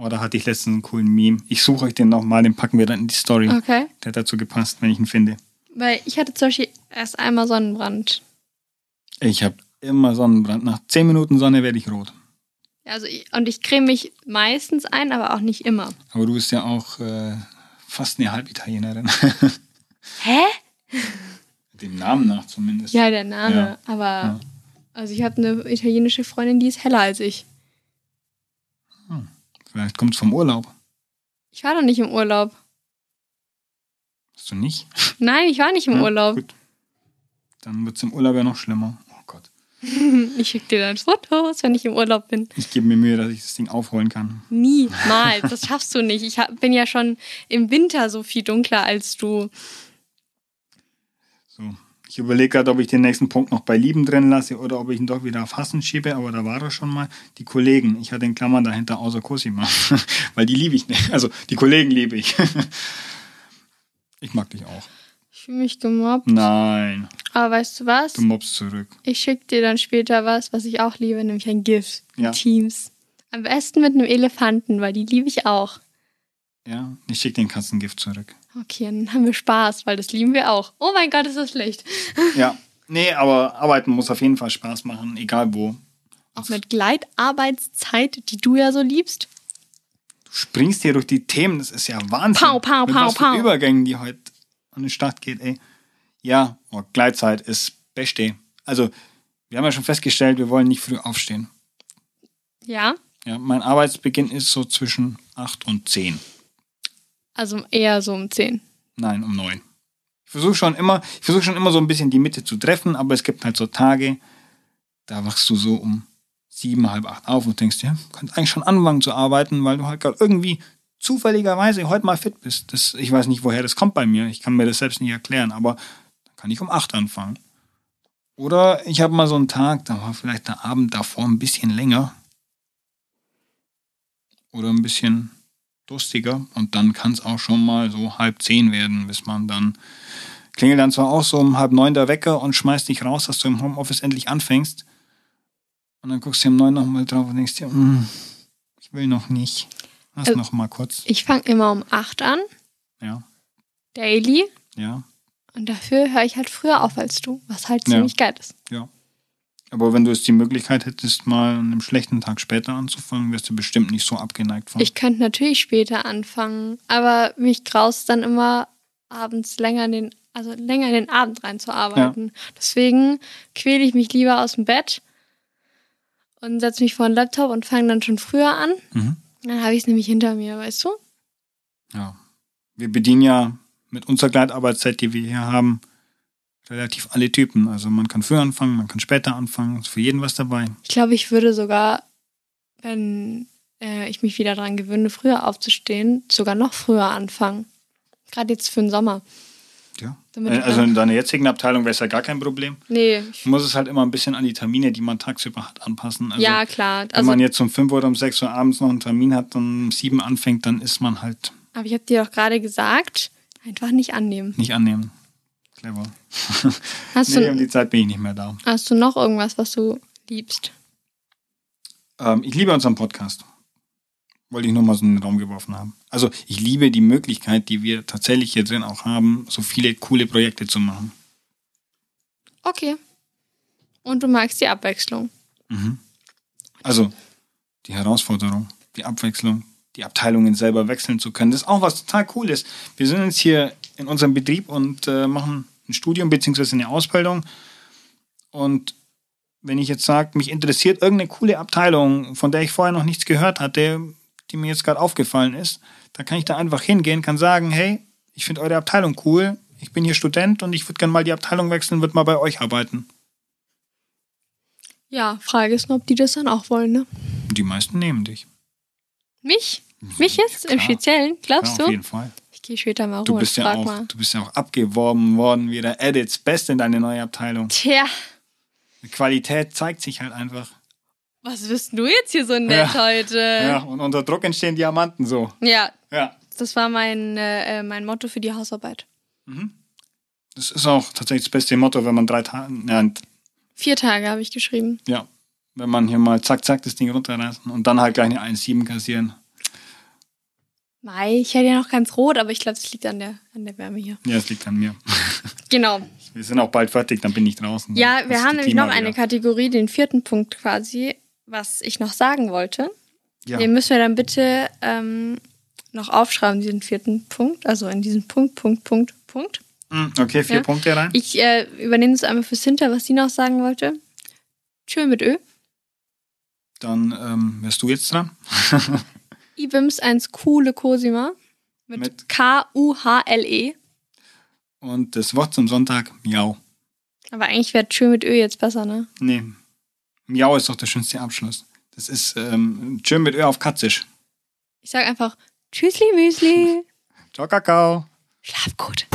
Oh, da hatte ich letztens einen coolen Meme. Ich suche euch den nochmal, den packen wir dann in die Story. Okay. Der hat dazu gepasst, wenn ich ihn finde. Weil ich hatte zum Beispiel erst einmal Sonnenbrand. Ich habe immer Sonnenbrand. Nach 10 Minuten Sonne werde ich rot. Also ich, und ich creme mich meistens ein, aber auch nicht immer. Aber du bist ja auch äh, fast eine Halbitalienerin. (laughs) Hä? Dem Namen nach zumindest. Ja, der Name. Ja. Aber Ja. also ich habe eine italienische Freundin, die ist heller als ich. Vielleicht kommt es vom Urlaub. Ich war doch nicht im Urlaub. Hast du nicht? Nein, ich war nicht im Ja, Urlaub. Gut. Dann wird es im Urlaub ja noch schlimmer. Oh Gott. (laughs) Ich schicke dir dann Fotos, wenn ich im Urlaub bin. Ich gebe mir Mühe, dass ich das Ding aufholen kann. Niemals. (laughs) Das schaffst du nicht. Ich hab, bin ja schon im Winter so viel dunkler als du. So. Ich überlege gerade, ob ich den nächsten Punkt noch bei Lieben drin lasse oder ob ich ihn doch wieder auf Hassen schiebe, aber da war er schon mal. Die Kollegen, ich hatte in Klammern dahinter außer Cosima, (laughs) weil die liebe ich nicht. Also die Kollegen liebe ich. (laughs) Ich mag dich auch. Ich fühle mich gemobbt. Nein, Aber weißt du was? du mobst zurück. Ich schicke dir dann später was, was ich auch liebe, nämlich ein GIF. Ja. Teams. Am besten mit einem Elefanten, weil die liebe ich auch. Ja, ich schicke den Katzengift zurück. Okay, dann haben wir Spaß, weil das lieben wir auch. Oh mein Gott, ist das schlecht. Ja, nee, aber arbeiten muss auf jeden Fall Spaß machen, egal wo. Auch mit Gleitarbeitszeit, die du ja so liebst. Du springst hier durch die Themen, das ist ja Wahnsinn. Pau, pau, Mit pau, was pau. Übergängen, die heute an den Start geht, ey. Ja, oh, Gleitzeit ist Beste. Also, wir haben ja schon festgestellt, wir wollen nicht früh aufstehen. Ja, Ja, mein Arbeitsbeginn ist so zwischen 8 und 10. also eher so um 10. Nein, um 9. Ich versuche schon immer, ich versuche schon immer so ein bisschen die Mitte zu treffen, aber es gibt halt so Tage, da wachst du so um sieben, halb acht auf und denkst, ja, kannst eigentlich schon anfangen zu arbeiten, weil du halt gerade irgendwie zufälligerweise heute mal fit bist. Das, ich weiß nicht, woher das kommt bei mir. Ich kann mir das selbst nicht erklären, aber dann kann ich um acht anfangen. Oder ich habe mal so einen Tag, da war vielleicht der Abend davor ein bisschen länger. Oder ein bisschen durstiger. Und dann kann es auch schon mal so halb zehn werden, bis man dann klingelt dann zwar auch so um halb neun der Wecker und schmeißt dich raus, dass du im Homeoffice endlich anfängst. Und dann guckst du um neun nochmal drauf und denkst dir, "Mm, ich will noch nicht. Lass Also- noch mal kurz. Ich fange immer um 8 an, Ja, daily. ja, Und dafür höre ich halt früher auf als du, was halt Ja. ziemlich geil ist. ja. Aber wenn du jetzt die Möglichkeit hättest, mal an einem schlechten Tag später anzufangen, wärst du bestimmt nicht so abgeneigt von. Ich könnte natürlich später anfangen, aber mich graust dann immer abends länger in den, also länger in den Abend reinzuarbeiten. Deswegen quäle ich mich lieber aus dem Bett und setze mich vor den Laptop und fange dann schon früher an. mhm. Dann habe ich es nämlich hinter mir, weißt du? Ja. Wir bedienen ja mit unserer Gleitarbeitszeit, die wir hier haben, relativ alle Typen. Also man kann früher anfangen, man kann später anfangen. Ist für jeden was dabei. Ich glaube, ich würde sogar, wenn äh, ich mich wieder daran gewöhne, früher aufzustehen, sogar noch früher anfangen. Gerade jetzt für den Sommer. Ja. Äh, Also in deiner jetzigen Abteilung wäre es ja gar kein Problem. Nee, Du musst es halt immer ein bisschen an die Termine, die man tagsüber hat, anpassen. Also ja, klar. wenn Also, man jetzt um 5 oder um 6 Uhr abends noch einen Termin hat und um 7 anfängt, dann ist man halt aber ich habe dir doch gerade gesagt, einfach nicht annehmen. nicht annehmen. Clever. (laughs) Hast, Nee, um du, die Zeit bin ich nicht mehr da. hast du noch irgendwas, was du liebst? Ähm, ich liebe unseren Podcast. Wollte ich nur mal so in den Raum geworfen haben. Also ich liebe die Möglichkeit, die wir tatsächlich hier drin auch haben, so viele coole Projekte zu machen. Okay. Und du magst die Abwechslung. Mhm. Also die Herausforderung, die Abwechslung, die Abteilungen selber wechseln zu können, das ist auch was total Cooles. Wir sind jetzt hier in unserem Betrieb und äh, machen ein Studium bzw. eine Ausbildung. Und wenn ich jetzt sage, mich interessiert irgendeine coole Abteilung, von der ich vorher noch nichts gehört hatte, die mir jetzt gerade aufgefallen ist, dann kann ich da einfach hingehen, kann sagen, hey, ich finde eure Abteilung cool, ich bin hier Student und ich würde gerne mal die Abteilung wechseln, würde mal bei euch arbeiten. Ja, Frage ist nur, ob die das dann auch wollen, ne? Die meisten nehmen dich. Mich? Mich jetzt? Im klar. Speziellen? Glaubst ja, auf du? jeden Fall. Geh später mal Du bist, ja auch, mal. du bist ja auch abgeworben worden wie der Edits Best in deine neue Abteilung. Tja, Die Qualität zeigt sich halt einfach. was bist du jetzt hier so nett Ja. heute? Ja, und unter Druck entstehen Diamanten so. ja, Ja. das war mein, äh, mein Motto für die Hausarbeit. Das ist auch tatsächlich das beste Motto, wenn man drei Tage, ja, Vier Tage habe ich geschrieben. ja, wenn man hier mal zack, zack das Ding runterreißen und dann halt gleich eine 1,7 kassieren. Mai, ich hätte ja noch ganz rot, aber ich glaube, das liegt an der, an der Wärme hier. Ja, es liegt an mir. (laughs) Genau. Wir sind auch bald fertig, dann bin ich draußen. Ja, wir haben nämlich noch eine. Kategorie, den vierten Punkt quasi, was ich noch sagen wollte. Ja. Den müssen wir dann bitte ähm, noch aufschreiben, diesen vierten Punkt. Also in diesen Punkt, Punkt, Punkt, Punkt. Hm, Okay, vier Ja. Punkte rein. Ich äh, übernehme es einmal fürs Hinter, was sie noch sagen wollte. Tschö mit Ö. Dann ähm, wärst du jetzt dran. (laughs) Ibims 1 coole Cosima. Mit, Mit- K-U-H-L-E. Und das Wort zum Sonntag, Miau. Aber eigentlich wäre Tschö mit Ö jetzt besser, ne? Nee, Miau ist doch der schönste Abschluss. Das ist ähm, schön mit Ö auf Katzisch. Ich sag einfach Tschüssli Müsli. (laughs) Ciao, Kakao. Schlaf gut.